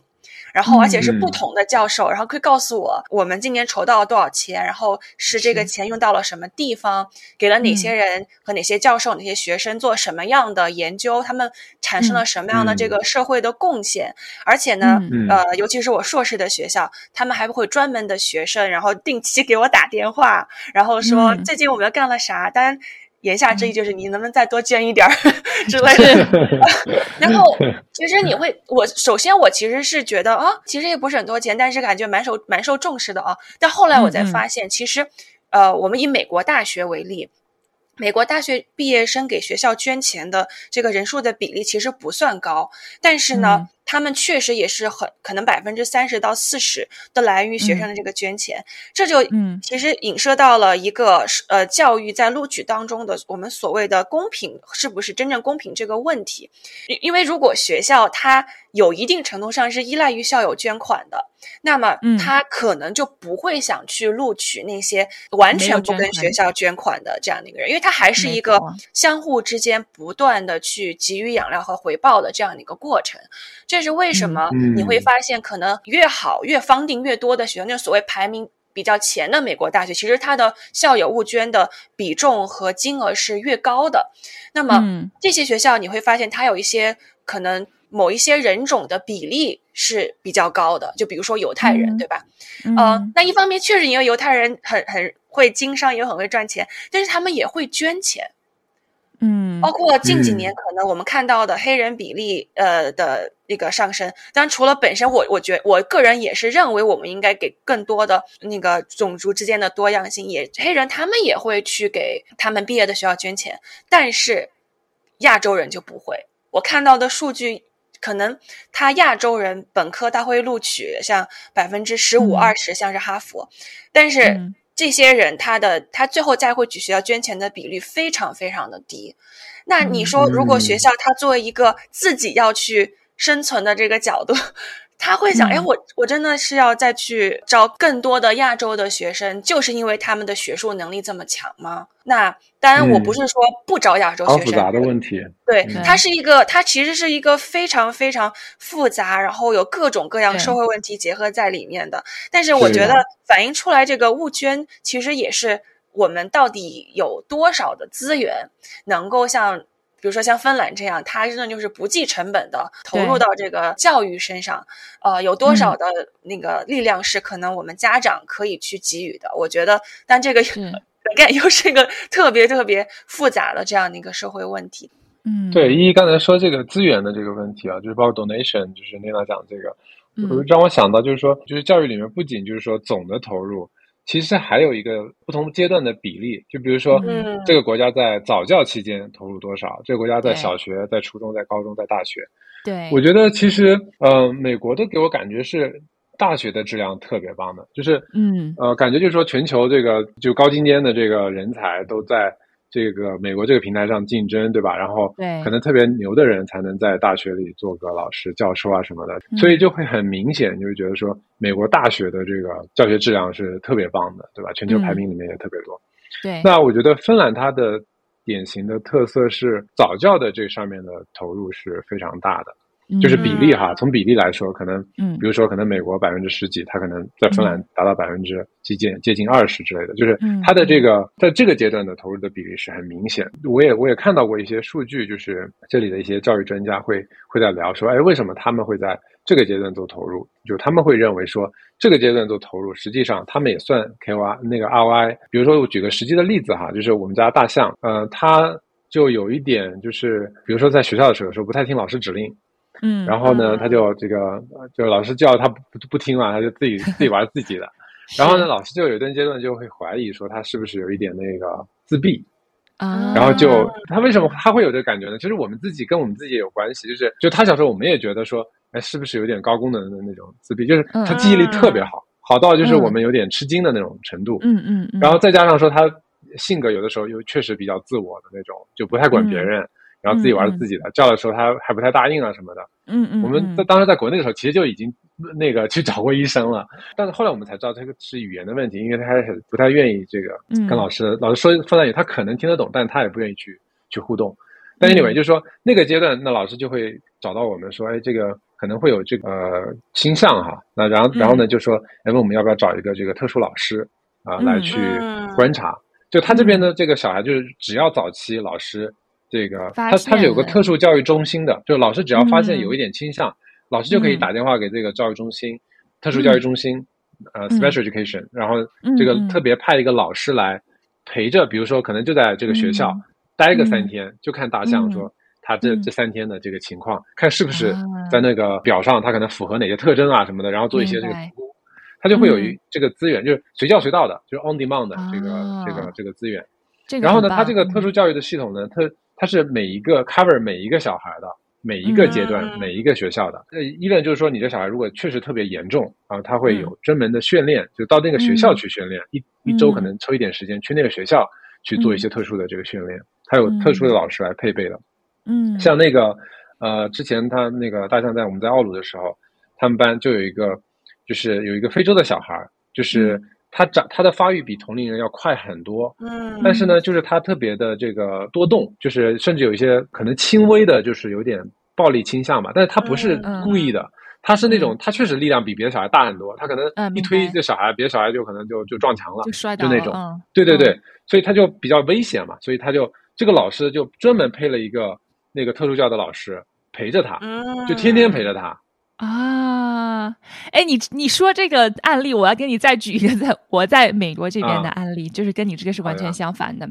然后，而且是不同的教授，然后会告诉我我们今年筹到了多少钱，然后是这个钱用到了什么地方，给了哪些人和哪些教授、哪些学生做什么样的研究，他们产生了什么样的这个社会的贡献。而且呢，呃，尤其是我硕士的学校，他们还会专门的学生，然后定期给我打电话，然后说最近我们干了啥。当然。言下之意就是你能不能再多捐一点儿 之类的，然后 其实你会，我首先我其实是觉得啊，其实也不是很多钱，但是感觉蛮受蛮受重视的啊。但后来我才发现，其实呃，我们以美国大学为例，美国大学毕业生给学校捐钱的这个人数的比例其实不算高，但是呢。他们确实也是很可能百分之三十到四十都来源于学生的这个捐钱，这就嗯，其实影射到了一个呃教育在录取当中的我们所谓的公平是不是真正公平这个问题，因为如果学校它有一定程度上是依赖于校友捐款的，那么他可能就不会想去录取那些完全不跟学校捐款的这样的一个人，因为他还是一个相互之间不断的去给予养料和回报的这样的一个过程。这是为什么？你会发现，可能越好、越方定越多的学校，那所谓排名比较前的美国大学，其实它的校友募捐的比重和金额是越高的。那么这些学校，你会发现它有一些可能某一些人种的比例是比较高的，就比如说犹太人，对吧？嗯，那一方面确实因为犹太人很很会经商，也很会赚钱，但是他们也会捐钱。嗯，包括近几年可能我们看到的黑人比例呃的那个上升，当然除了本身我我觉我个人也是认为我们应该给更多的那个种族之间的多样性，也黑人他们也会去给他们毕业的学校捐钱，但是亚洲人就不会。我看到的数据可能他亚洲人本科他会录取像百分之十五二十，像是哈佛，但是。这些人，他的他最后再会去学校捐钱的比率非常非常的低。那你说，如果学校他作为一个自己要去生存的这个角度，他会想：哎，我我真的是要再去招更多的亚洲的学生，就是因为他们的学术能力这么强吗？那当然，我不是说不招亚洲学生。复杂的问题。对，它是一个，它其实是一个非常非常复杂，然后有各种各样社会问题结合在里面的。但是我觉得反映出来这个物捐，其实也是我们到底有多少的资源能够像。比如说像芬兰这样，它真的就是不计成本的投入到这个教育身上，呃，有多少的那个力量是可能我们家长可以去给予的？我觉得，但这个感 又是一个特别特别复杂的这样的一个社会问题。嗯，对，依依刚才说这个资源的这个问题啊，就是包括 donation，就是丽娜讲这个，让我想到就是说，就是教育里面不仅就是说总的投入。其实还有一个不同阶段的比例，就比如说，这个国家在早教期间投入多少，这个国家在小学、在初中、在高中、在大学。对，我觉得其实，呃，美国的给我感觉是大学的质量特别棒的，就是，嗯，呃，感觉就是说全球这个就高精尖的这个人才都在。这个美国这个平台上竞争，对吧？然后可能特别牛的人才能在大学里做个老师、教授啊什么的，所以就会很明显，就会觉得说美国大学的这个教学质量是特别棒的，对吧？全球排名里面也特别多。对，那我觉得芬兰它的典型的特色是早教的这上面的投入是非常大的。就是比例哈，从比例来说，可能，嗯，比如说可能美国百分之十几，它可能在芬兰达到百分之接近接近二十之类的，就是它的这个在这个阶段的投入的比例是很明显。我也我也看到过一些数据，就是这里的一些教育专家会会在聊说，哎，为什么他们会在这个阶段做投入？就他们会认为说，这个阶段做投入，实际上他们也算 K Y 那个 R I。比如说我举个实际的例子哈，就是我们家大象，呃，它就有一点就是，比如说在学校的时候有时候不太听老师指令。嗯，然后呢，他就这个，就老师叫他不不听嘛，他就自己自己玩自己的。然后呢，老师就有一段阶段就会怀疑说他是不是有一点那个自闭啊。然后就他为什么他会有这个感觉呢？其实我们自己跟我们自己也有关系，就是就他小时候我们也觉得说，哎，是不是有点高功能的那种自闭？就是他记忆力特别好，好到就是我们有点吃惊的那种程度。嗯嗯。然后再加上说他性格有的时候又确实比较自我的那种，就不太管别人。然后自己玩自己的，叫的时候他还不太答应啊什么的。嗯嗯，我们在当时在国内的时候，其实就已经那个去找过医生了，但是后来我们才知道这个是语言的问题，因为他还是不太愿意这个跟老师老师说放在语，他可能听得懂，但他也不愿意去去互动。但 anyway，就是说那个阶段，那老师就会找到我们说，哎，这个可能会有这个呃倾向哈，那然后然后呢就说，哎，问我们要不要找一个这个特殊老师啊来去观察。就他这边的这个小孩，就是只要早期老师这个他他是有个特殊教育中心的，就老师只要发现有一点倾向，老师就可以打电话给这个教育中心、特殊教育中心，呃，special education，然后这个特别派一个老师来陪着，比如说可能就在这个学校待个三天，就看大象说他这这三天的这个情况，看是不是在那个表上他可能符合哪些特征啊什么的，然后做一些这个评估。他就会有一这个资源，就是随叫随到的，就是 on demand 的这个这个这个资源。然后呢，他这个特殊教育的系统呢，它它是每一个 cover 每一个小孩的每一个阶段每一个学校的。呃，一呢就是说，你这小孩如果确实特别严重啊，他会有专门的训练，就到那个学校去训练，一一周可能抽一点时间去那个学校去做一些特殊的这个训练，他有特殊的老师来配备的。嗯，像那个呃，之前他那个大象在我们在奥鲁的时候，他们班就有一个。就是有一个非洲的小孩儿，就是他长他的发育比同龄人要快很多，嗯，但是呢，就是他特别的这个多动，就是甚至有一些可能轻微的，就是有点暴力倾向嘛，但是他不是故意的，他是那种他确实力量比别的小孩大很多，他可能一推这小孩，别的小孩就可能就就撞墙了，就摔倒，就那种，对对对，所以他就比较危险嘛，所以他就这个老师就专门配了一个那个特殊教的老师陪着他，就天天陪着他。啊，哎，你你说这个案例，我要给你再举一个在我在美国这边的案例，就是跟你这个是完全相反的，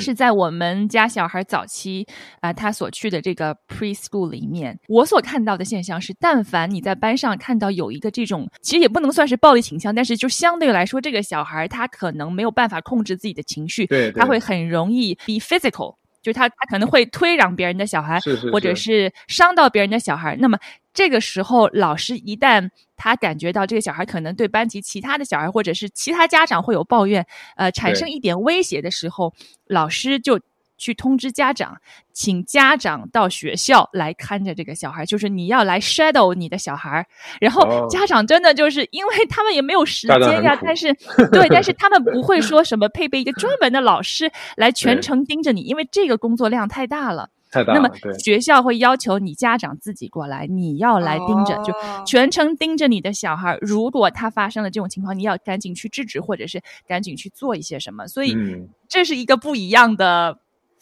是在我们家小孩早期啊，他所去的这个 preschool 里面，我所看到的现象是，但凡你在班上看到有一个这种，其实也不能算是暴力倾向，但是就相对来说，这个小孩他可能没有办法控制自己的情绪，对，他会很容易 be physical，就是他他可能会推让别人的小孩，或者是伤到别人的小孩，那么。这个时候，老师一旦他感觉到这个小孩可能对班级其他的小孩或者是其他家长会有抱怨，呃，产生一点威胁的时候，老师就去通知家长，请家长到学校来看着这个小孩，就是你要来 shadow 你的小孩。然后家长真的就是因为他们也没有时间呀，但是对，但是他们不会说什么配备一个专门的老师来 全程盯着你，因为这个工作量太大了。那么学校会要求你家长自己过来，你要来盯着，就全程盯着你的小孩。如果他发生了这种情况，你要赶紧去制止，或者是赶紧去做一些什么。所以这是一个不一样的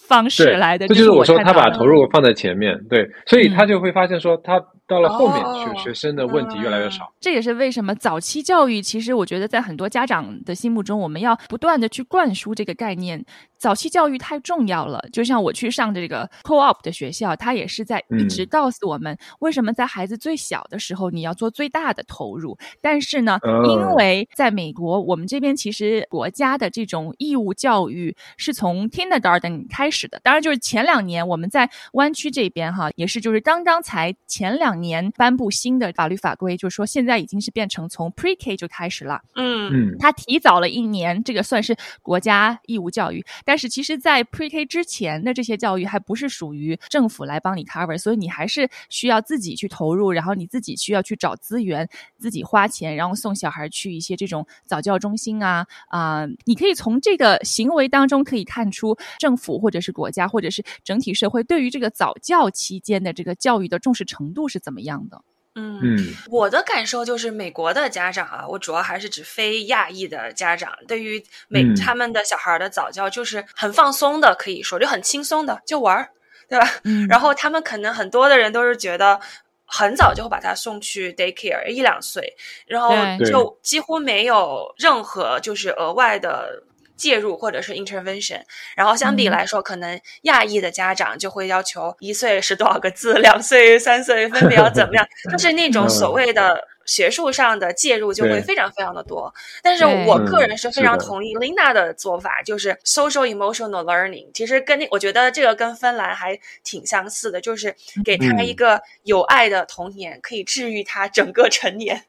方式来的。这就是我说他把投入放在前面，对，所以他就会发现说他。到了后面，学学生的问题越来越少。这也是为什么早期教育，其实我觉得在很多家长的心目中，我们要不断的去灌输这个概念。早期教育太重要了。就像我去上这个 co-op 的学校，他也是在一直告诉我们，为什么在孩子最小的时候你要做最大的投入。但是呢，因为在美国，我们这边其实国家的这种义务教育是从 kindergarten 开始的。当然，就是前两年我们在湾区这边哈，也是就是刚刚才前两。年颁布新的法律法规，就是说现在已经是变成从 Pre K 就开始了。嗯嗯，他提早了一年，这个算是国家义务教育。但是其实，在 Pre K 之前的这些教育还不是属于政府来帮你 cover，所以你还是需要自己去投入，然后你自己需要去找资源，自己花钱，然后送小孩去一些这种早教中心啊啊。你可以从这个行为当中可以看出，政府或者是国家或者是整体社会对于这个早教期间的这个教育的重视程度是怎么。样的？嗯嗯，我的感受就是，美国的家长啊，我主要还是指非亚裔的家长，对于美他们的小孩的早教就是很放松的，可以说就很轻松的，就玩儿，对吧？然后他们可能很多的人都是觉得很早就会把他送去 daycare，一两岁，然后就几乎没有任何就是额外的。介入或者是 intervention，然后相比来说，可能亚裔的家长就会要求一岁是多少个字，两岁、三岁分别要怎么样，就是那种所谓的学术上的介入就会非常非常的多。但是我个人是非常同意 Linda 的做法，就是 social emotional learning，其实跟那我觉得这个跟芬兰还挺相似的，就是给他一个有爱的童年，可以治愈他整个成年。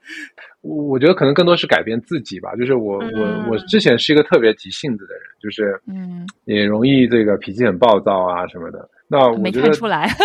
我我觉得可能更多是改变自己吧。就是我我我之前是一个特别急性子的人，就是嗯，也容易这个脾气很暴躁啊什么的。那我觉得没看出来。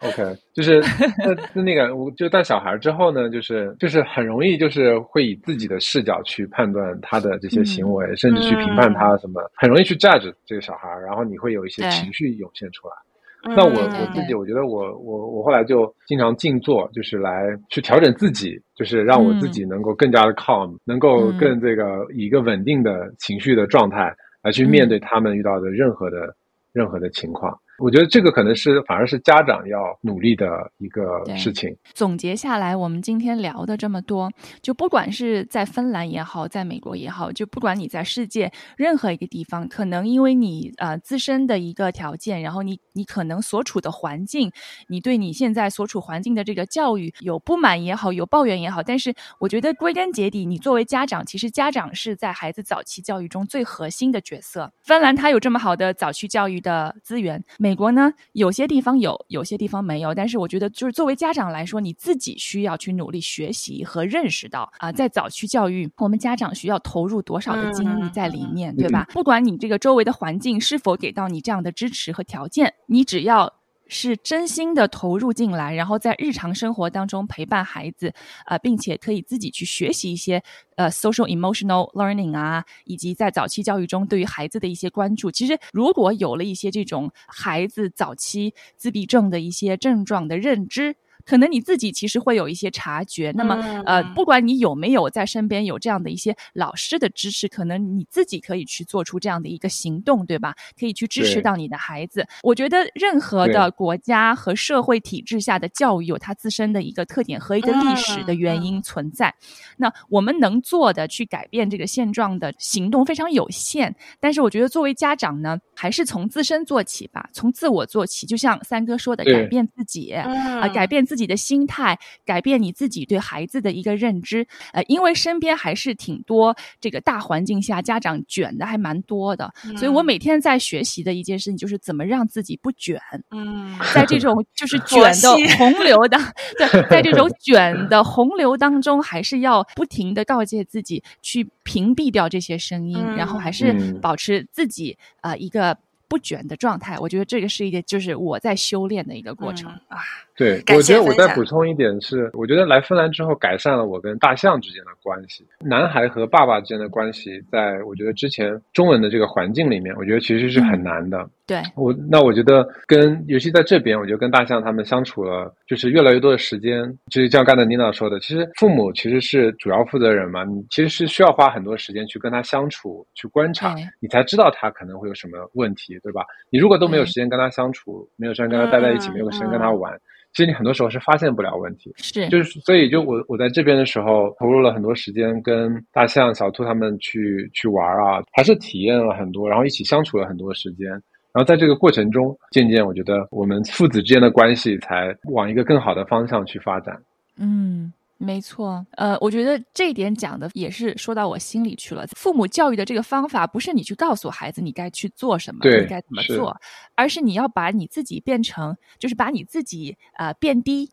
OK，就是 那那那个，我就带小孩之后呢，就是就是很容易就是会以自己的视角去判断他的这些行为，甚至去评判他什么，很容易去 judge 这个小孩，然后你会有一些情绪涌现出来。那我我自己，我觉得我我我后来就经常静坐，就是来去调整自己，就是让我自己能够更加的 calm，能够更这个以一个稳定的情绪的状态来去面对他们遇到的任何的任何的情况。我觉得这个可能是反而是家长要努力的一个事情。总结下来，我们今天聊的这么多，就不管是在芬兰也好，在美国也好，就不管你在世界任何一个地方，可能因为你呃自身的一个条件，然后你你可能所处的环境，你对你现在所处环境的这个教育有不满也好，有抱怨也好，但是我觉得归根结底，你作为家长，其实家长是在孩子早期教育中最核心的角色。芬兰它有这么好的早期教育的资源。美国呢，有些地方有，有些地方没有。但是我觉得，就是作为家长来说，你自己需要去努力学习和认识到啊，在早期教育，我们家长需要投入多少的精力在里面，对吧？不管你这个周围的环境是否给到你这样的支持和条件，你只要。是真心的投入进来，然后在日常生活当中陪伴孩子，呃，并且可以自己去学习一些呃 social emotional learning 啊，以及在早期教育中对于孩子的一些关注。其实如果有了一些这种孩子早期自闭症的一些症状的认知。可能你自己其实会有一些察觉，那么呃，不管你有没有在身边有这样的一些老师的支持，可能你自己可以去做出这样的一个行动，对吧？可以去支持到你的孩子。我觉得任何的国家和社会体制下的教育有它自身的一个特点和一个历史的原因存在。那我们能做的去改变这个现状的行动非常有限，但是我觉得作为家长呢，还是从自身做起吧，从自我做起。就像三哥说的，改变自己啊，改变自己。自己的心态改变你自己对孩子的一个认知，呃，因为身边还是挺多这个大环境下家长卷的还蛮多的，所以我每天在学习的一件事情就是怎么让自己不卷。嗯，在这种就是 卷的洪流的，对，在这种 卷的洪流当中，还是要不停的告诫自己去屏蔽掉这些声音，然后还是保持自己啊一个不卷的状态。我觉得这个是一个就是我在修炼的一个过程啊。对，我觉得我再补充一点是，我觉得来芬兰之后改善了我跟大象之间的关系。男孩和爸爸之间的关系，在我觉得之前中文的这个环境里面，我觉得其实是很难的。对我，那我觉得跟尤其在这边，我觉得跟大象他们相处了，就是越来越多的时间。就是像刚才妮娜说的，其实父母其实是主要负责人嘛，你其实是需要花很多时间去跟他相处，去观察，你才知道他可能会有什么问题，对吧？你如果都没有时间跟他相处，没有时间跟他待在一起，没有时间跟他玩。其实你很多时候是发现不了问题，是就是所以就我我在这边的时候投入了很多时间跟大象、小兔他们去去玩啊，还是体验了很多，然后一起相处了很多时间，然后在这个过程中，渐渐我觉得我们父子之间的关系才往一个更好的方向去发展。嗯。没错，呃，我觉得这一点讲的也是说到我心里去了。父母教育的这个方法，不是你去告诉孩子你该去做什么，你该怎么做，而是你要把你自己变成，就是把你自己呃变低。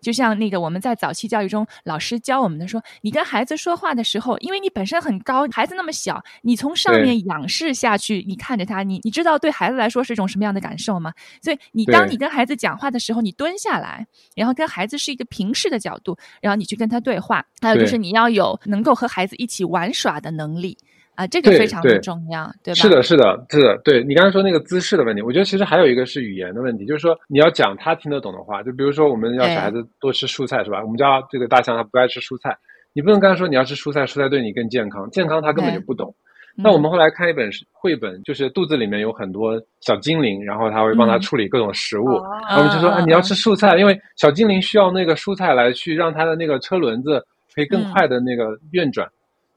就像那个我们在早期教育中，老师教我们的说，你跟孩子说话的时候，因为你本身很高，孩子那么小，你从上面仰视下去，你看着他，你你知道对孩子来说是一种什么样的感受吗？所以你当你跟孩子讲话的时候，你蹲下来，然后跟孩子是一个平视的角度，然后你去跟他对话。还有就是你要有能够和孩子一起玩耍的能力。啊，这个非常的重要，对吧？是的，是的，是的。对你刚才说那个姿势的问题，我觉得其实还有一个是语言的问题，就是说你要讲他听得懂的话，就比如说我们要小孩子多吃蔬菜，是吧？我们家这个大象它不爱吃蔬菜，你不能跟他说你要吃蔬菜，蔬菜对你更健康，健康他根本就不懂。那我们后来看一本绘本，就是肚子里面有很多小精灵，然后他会帮他处理各种食物，我们就说啊，你要吃蔬菜，因为小精灵需要那个蔬菜来去让他的那个车轮子可以更快的那个运转。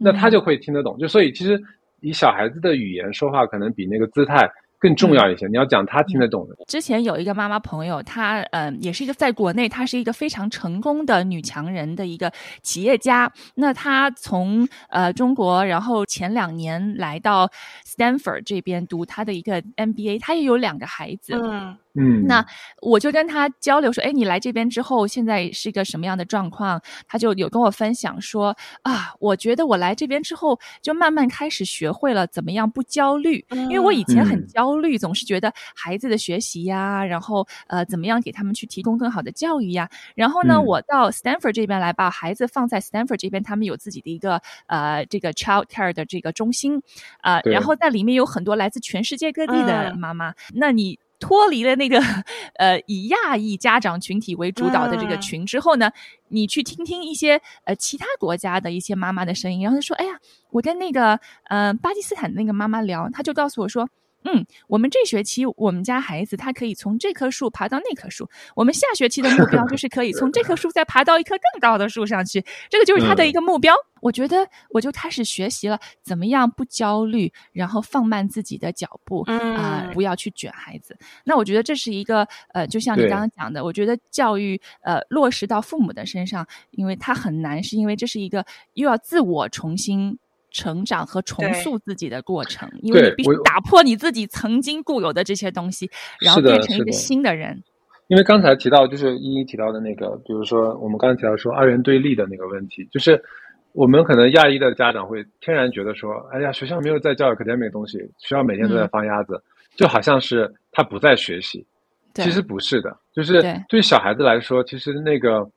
那他就会听得懂，就所以其实以小孩子的语言说话，可能比那个姿态更重要一些。你要讲他听得懂的。之前有一个妈妈朋友，她嗯，也是一个在国内，她是一个非常成功的女强人的一个企业家。那她从呃中国，然后前两年来到 Stanford 这边读她的一个 MBA，她也有两个孩子。嗯。嗯，那我就跟她交流说，哎，你来这边之后，现在是一个什么样的状况？她就有跟我分享说，啊，我觉得我来这边之后，就慢慢开始学会了怎么样不焦虑，因为我以前很焦虑，总是觉得孩子的学习呀，然后呃，怎么样给他们去提供更好的教育呀。然后呢，我到 Stanford 这边来，把孩子放在 Stanford 这边，他们有自己的一个呃这个 child care 的这个中心，啊，然后在里面有很多来自全世界各地的妈妈，那你。脱离了那个 呃以亚裔家长群体为主导的这个群之后呢，你去听听一些呃其他国家的一些妈妈的声音，然后就说：“哎呀，我跟那个呃巴基斯坦的那个妈妈聊，她就告诉我说。”嗯，我们这学期我们家孩子他可以从这棵树爬到那棵树，我们下学期的目标就是可以从这棵树再爬到一棵更高的树上去，这个就是他的一个目标。我觉得我就开始学习了怎么样不焦虑，然后放慢自己的脚步啊，不要去卷孩子。那我觉得这是一个呃，就像你刚刚讲的，我觉得教育呃落实到父母的身上，因为他很难，是因为这是一个又要自我重新。成长和重塑自己的过程，因为你必须打破你自己曾经固有的这些东西，然后变成一个新的人。因为刚才提到，就是一一提到的那个，比如说我们刚才提到说二元对立的那个问题，就是我们可能亚裔的家长会天然觉得说，哎呀，学校没有在教 academic 的东西，学校每天都在放鸭子，就好像是他不在学习。其实不是的，就是对小孩子来说，其实那个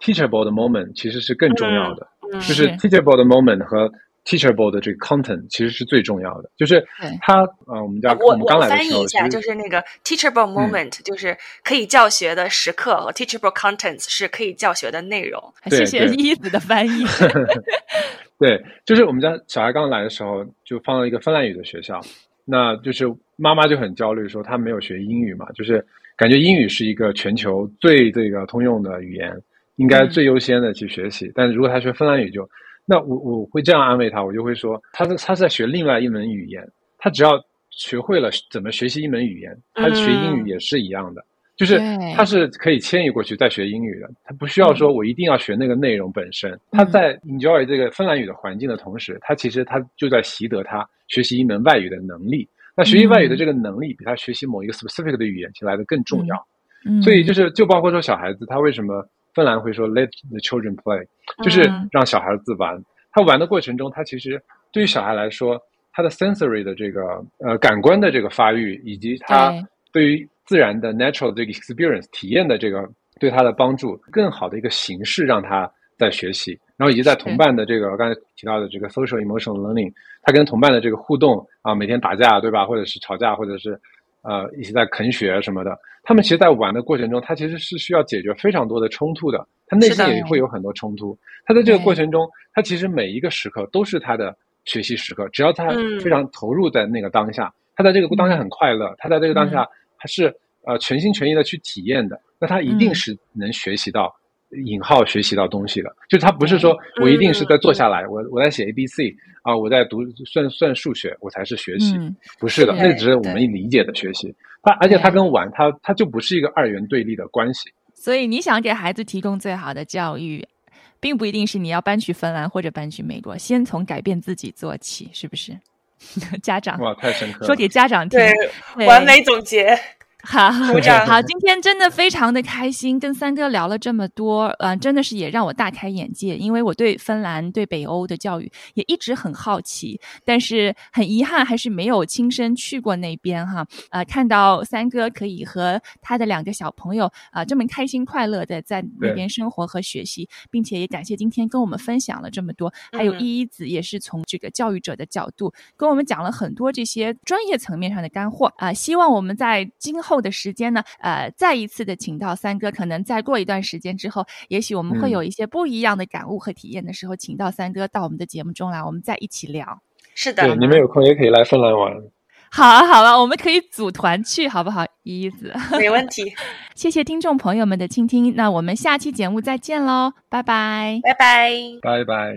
teachable 的 moment 其实是更重要的，就是 teachable 的 moment 和。Teachable 的这个 content 其实是最重要的，就是它呃，我们家我们刚来的时候，翻译一下，就是那个 teachable moment，就是可以教学的时刻和 teachable contents 是可以教学的内容。谢谢一子的翻译。对，就是我们家小孩刚来的时候，就放了一个芬兰语的学校，那就是妈妈就很焦虑，说他没有学英语嘛，就是感觉英语是一个全球最这个通用的语言，应该最优先的去学习，但是如果他学芬兰语就。那我我会这样安慰他，我就会说，他是他是在学另外一门语言，他只要学会了怎么学习一门语言，他学英语也是一样的，就是他是可以迁移过去再学英语的，他不需要说我一定要学那个内容本身。他在 enjoy 这个芬兰语的环境的同时，他其实他就在习得他学习一门外语的能力。那学习外语的这个能力，比他学习某一个 specific 的语言其实来的更重要。所以就是就包括说小孩子，他为什么？芬兰会说 “let the children play”，就是让小孩子玩。他玩的过程中，他其实对于小孩来说，他的 sensory 的这个呃感官的这个发育，以及他对于自然的 natural 这个 experience 体验的这个对他的帮助，更好的一个形式让他在学习。然后以及在同伴的这个刚才提到的这个 social emotional learning，他跟同伴的这个互动啊，每天打架对吧，或者是吵架，或者是。呃，一起在啃雪什么的，他们其实，在玩的过程中，他其实是需要解决非常多的冲突的，他内心也会有很多冲突。他在这个过程中，他其实每一个时刻都是他的学习时刻，只要他非常投入在那个当下，他在这个当下很快乐，他在这个当下他是呃全心全意的去体验的，那他一定是能学习到。引号学习到东西的，就他不是说我一定是在坐下来，我我在写 A B C 啊，我在读算算数学，我才是学习，不是的，那只是我们理解的学习。他而且他跟玩，他他就不是一个二元对立的关系。所以你想给孩子提供最好的教育，并不一定是你要搬去芬兰或者搬去美国，先从改变自己做起，是不是？家长哇，太深刻，说给家长听，完美总结。好，好，今天真的非常的开心，跟三哥聊了这么多，嗯，真的是也让我大开眼界，因为我对芬兰、对北欧的教育也一直很好奇，但是很遗憾还是没有亲身去过那边哈，呃，看到三哥可以和他的两个小朋友啊这么开心快乐的在那边生活和学习，并且也感谢今天跟我们分享了这么多，还有依依子也是从这个教育者的角度跟我们讲了很多这些专业层面上的干货。啊，希望我们在今后。后的时间呢，呃，再一次的请到三哥，可能再过一段时间之后，也许我们会有一些不一样的感悟和体验的时候，请到三哥到我们的节目中来，我们再一起聊。是的，你们有空也可以来芬兰玩。好啊，好啊，我们可以组团去，好不好？一子，没问题。谢谢听众朋友们的倾听，那我们下期节目再见喽，拜拜，拜拜，拜拜。